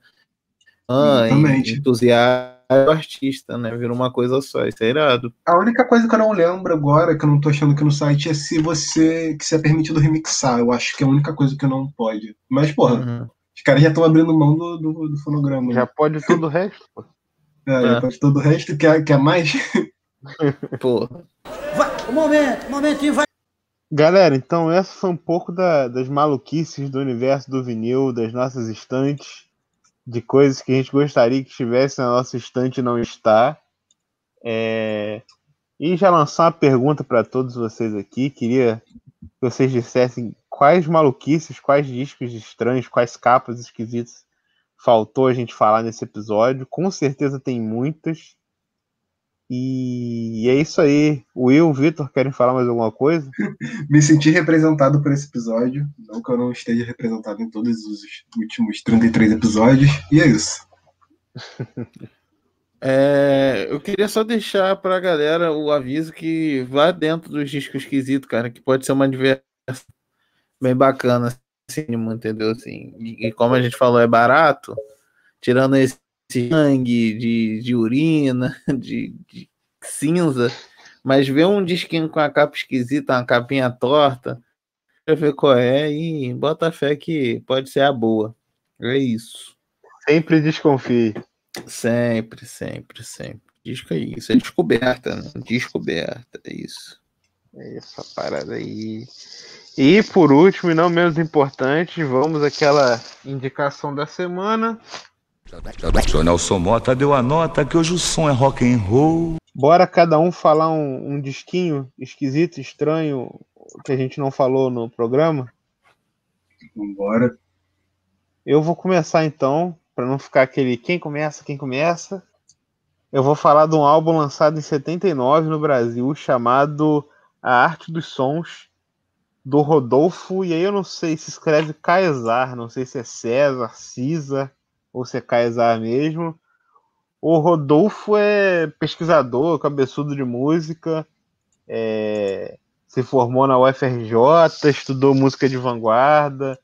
Ah, Exatamente. entusiasmo artista, né? Vira uma coisa só, isso é irado. A única coisa que eu não lembro agora, que eu não tô achando aqui no site, é se você. que se é permitido remixar. Eu acho que é a única coisa que não pode. Mas, porra, Uhum. os caras já estão abrindo mão do, do, do fonograma. Já né? pode todo o resto, pô. É, É. pode todo o resto, quer, quer mais? Porra. Um momento, um momentinho, vai. Galera, então essa foi um pouco da- das maluquices do universo do vinil, das nossas estantes, de coisas que a gente gostaria que estivesse na nossa estante e não está. É, E já lançar uma pergunta para todos vocês aqui. Queria que vocês dissessem quais maluquices, quais discos estranhos, quais capas esquisitas faltou a gente falar nesse episódio. Com certeza tem muitas. E é isso aí. O Will, o Vitor, querem falar mais alguma coisa? Me senti representado por esse episódio. Não que eu não esteja representado em todos os últimos 33 episódios. E é isso. É, eu queria só deixar pra galera o aviso que vá dentro dos discos esquisitos, cara, que pode ser uma diversão bem bacana, assim, entendeu? Assim, e, e como a gente falou, é barato, tirando esse sangue de, de urina, de, de cinza, mas ver um disquinho com a capa esquisita, uma capinha torta, pra ver qual é e bota fé que pode ser a boa. É isso. Sempre desconfie. Sempre, sempre, sempre. Disco é isso, é descoberta, né? Descoberta, é isso. É essa parada aí. E por último, e não menos importante, vamos àquela indicação da semana. Seu Nelson Mota deu a nota que hoje o som é rock and roll. Bora cada um falar um, um disquinho esquisito, estranho, que a gente não falou no programa? Vambora. Eu vou começar então, para não ficar aquele quem começa, quem começa. Eu vou falar de um álbum lançado em 79 no Brasil, chamado A Arte dos Sons, do Rodolfo, e aí eu não sei se escreve Caesar, não sei se é César, Cisa, ou se é Caesar mesmo. O Rodolfo é pesquisador, cabeçudo de música, é, se formou na UFRJ, estudou música de vanguarda,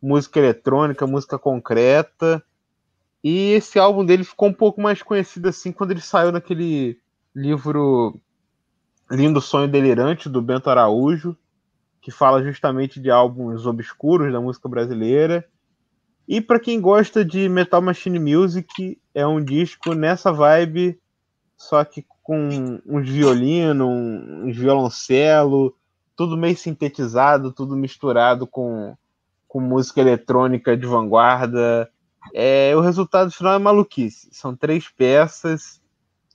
música eletrônica, música concreta. E esse álbum dele ficou um pouco mais conhecido assim quando ele saiu naquele livro Lindo Sonho Delirante do Bento Araújo, que fala justamente de álbuns obscuros da música brasileira. E para quem gosta de Metal Machine Music, é um disco nessa vibe, só que com uns violinos, uns violoncelo, tudo meio sintetizado, tudo misturado com, com música eletrônica de vanguarda. É, o resultado final é maluquice. São três peças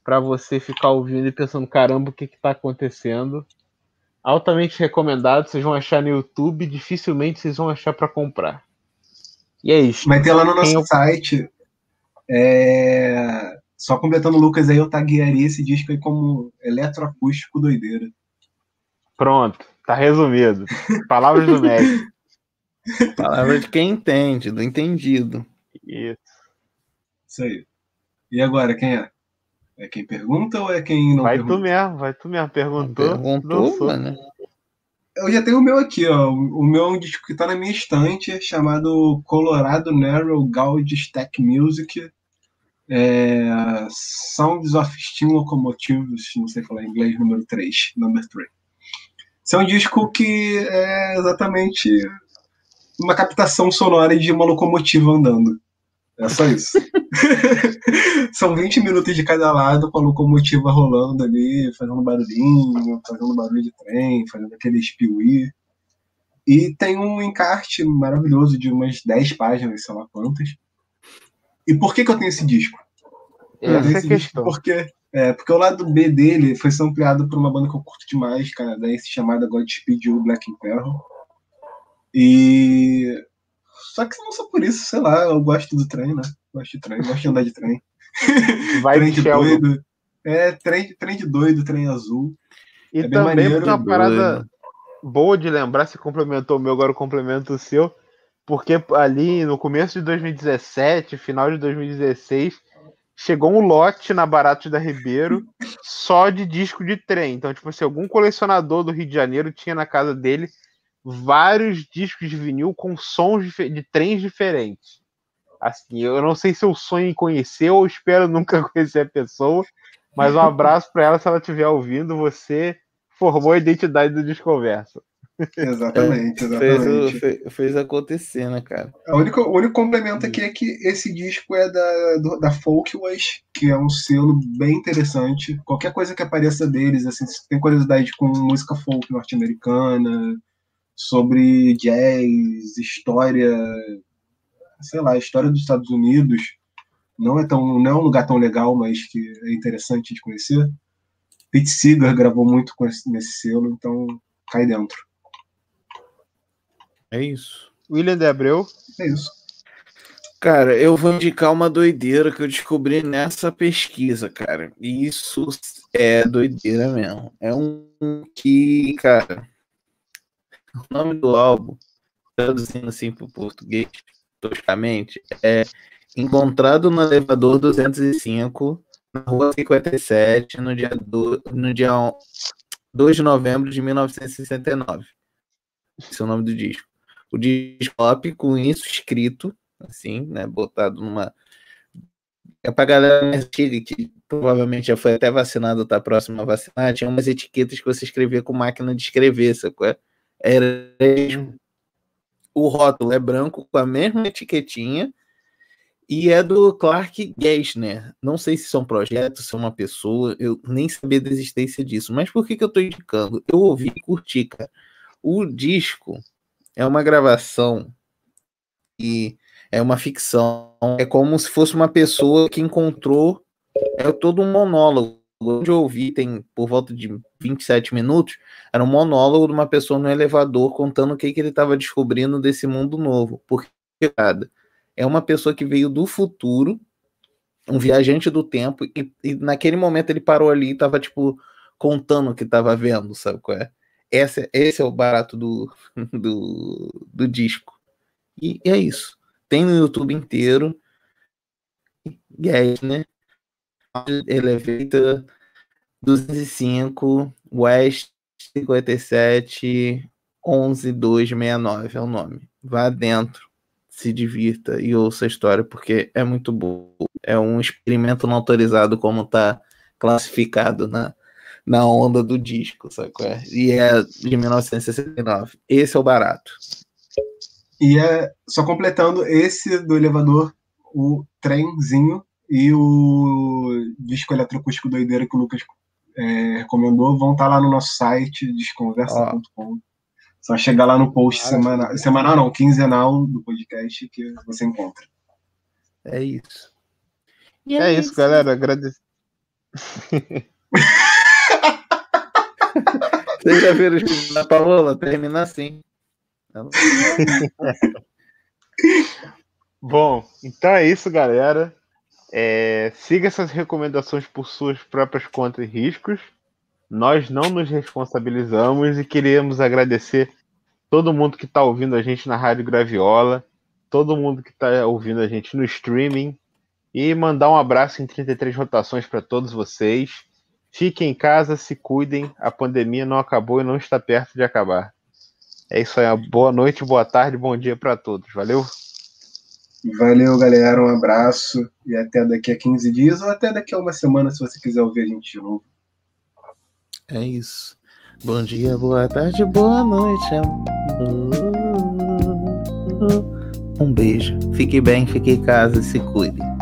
para você ficar ouvindo e pensando, caramba, o que está acontecendo? Altamente recomendado, vocês vão achar no YouTube, dificilmente vocês vão achar para comprar. E é isso. Vai ter lá no nosso eu... site. É... Só completando o Lucas aí, eu taguearia esse disco aí como eletroacústico doideira. Pronto, tá resumido. Palavras do médico. Palavra de quem entende, do entendido. Isso. Isso aí. E agora, quem é? É quem pergunta ou é quem não vai pergunta? tu mesmo, vai tu mesmo. Perguntou. Perguntou, mano. Eu já tenho o meu aqui, ó. O meu é um disco que tá na minha estante, chamado Colorado Narrow Gauge Stack Music. É, Sounds of Steam Locomotives, não sei falar em inglês, número 3, number 3. Esse é um disco que é exatamente uma captação sonora de uma locomotiva andando. É só isso. São 20 minutos de cada lado com a locomotiva rolando ali, fazendo barulhinho, fazendo barulho de trem, fazendo aquele espiuí. E tem um encarte maravilhoso de umas 10 páginas, sei lá quantas. E por que, que eu tenho esse disco? Eu Essa é esse disco porque, é, porque o lado B dele foi sampleado por uma banda que eu curto demais, canadense, chamada Godspeed You Black Emperor. E. Só que não só por isso, sei lá, eu gosto do trem, né? Gosto de trem, gosto de andar de trem. Vai trem de Sheldon. doido. É, trem, trem de doido, trem azul. E É também maneiro, uma doido. parada boa de lembrar, se complementou o meu, agora complemento o seu. Porque ali no começo de 2017, final de 2016, chegou um lote na Baratos da Ribeiro só de disco de trem. Então, tipo assim, algum colecionador do Rio de Janeiro tinha na casa dele vários discos de vinil com sons dife- de trens diferentes. Assim, eu não sei se eu sonho em conhecer ou espero nunca conhecer a pessoa, mas um abraço para ela se ela estiver ouvindo. Você formou a identidade do Desconversa. Exatamente, Fez, o- exatamente. fe- fez acontecer, né, cara? O único, o único complemento aqui é que esse disco é da, do- da Folkways, que é um selo bem interessante. Qualquer coisa que apareça deles, assim, se tem curiosidade com música folk norte-americana, sobre jazz, história, sei lá, história dos Estados Unidos, não é tão, não é um lugar tão legal, mas que é interessante de conhecer. Pete Seeger gravou muito com esse- nesse selo, então cai dentro. É isso. William de Abreu, É isso. Cara, eu vou indicar uma doideira que eu descobri nessa pesquisa, cara. E isso é doideira mesmo. É um que, cara, o nome do álbum, traduzindo assim para o português, toscamente, é Encontrado no elevador 205, na rua 57, no dia, do, no dia 2 de novembro de 1969. Esse é o nome do disco. O disco pop com isso escrito assim, né, botado numa é pra galera mais antiga que provavelmente já foi até vacinado, tá próximo a vacinar, tinha umas etiquetas que você escrevia com máquina de escrever, sacou? Era o rótulo é branco com a mesma etiquetinha e é do Clark Gessner. Não sei se são projetos, se é uma pessoa, eu nem sabia da existência disso. Mas por que, que eu tô indicando? Eu ouvi e curti, cara. O disco é uma gravação e É uma ficção. É como se fosse uma pessoa que encontrou. É todo um monólogo. Onde eu ouvi, tem por volta de 27 minutos, era um monólogo de uma pessoa no elevador contando o que, que ele estava descobrindo desse mundo novo. Porque, é uma pessoa que veio do futuro, um viajante do tempo, e, e naquele momento ele parou ali e estava, tipo, contando o que estava vendo, sabe qual é? Esse, esse é o barato do, do, do disco. E, e é isso. Tem no YouTube inteiro. E é isso, né? Elevator 205 West 57 11269 é o nome. Vá dentro, se divirta e ouça a história porque é muito boa. É um experimento não autorizado como tá classificado na, na onda do disco, qual é? E é de 1969. Esse é o barato. E é só completando esse do elevador, o trenzinho e o disco eletroacústico doideira que o Lucas é, recomendou vão estar lá no nosso site, desconversa.com. Só chegar lá no post semanal, semanal não, quinzenal do podcast que você encontra. É isso. E é, é isso, isso, galera. Agradeço. Vocês já viram os vídeos da Paola? Termina assim. Bom, então é isso, galera. É, siga essas recomendações por suas próprias contas e riscos. Nós não nos responsabilizamos e queremos agradecer todo mundo que está ouvindo a gente na Rádio Graviola, todo mundo que está ouvindo a gente no streaming e mandar um abraço em 33 rotações para todos vocês. Fiquem em casa, se cuidem, a pandemia não acabou e não está perto de acabar. É isso aí, boa noite, boa tarde, bom dia para todos. Valeu! Valeu, galera. Um abraço e até daqui a 15 dias ou até daqui a uma semana, se você quiser ouvir a gente de novo. É isso. Bom dia, boa tarde, boa noite. Um beijo. Fique bem, fique em casa e se cuide.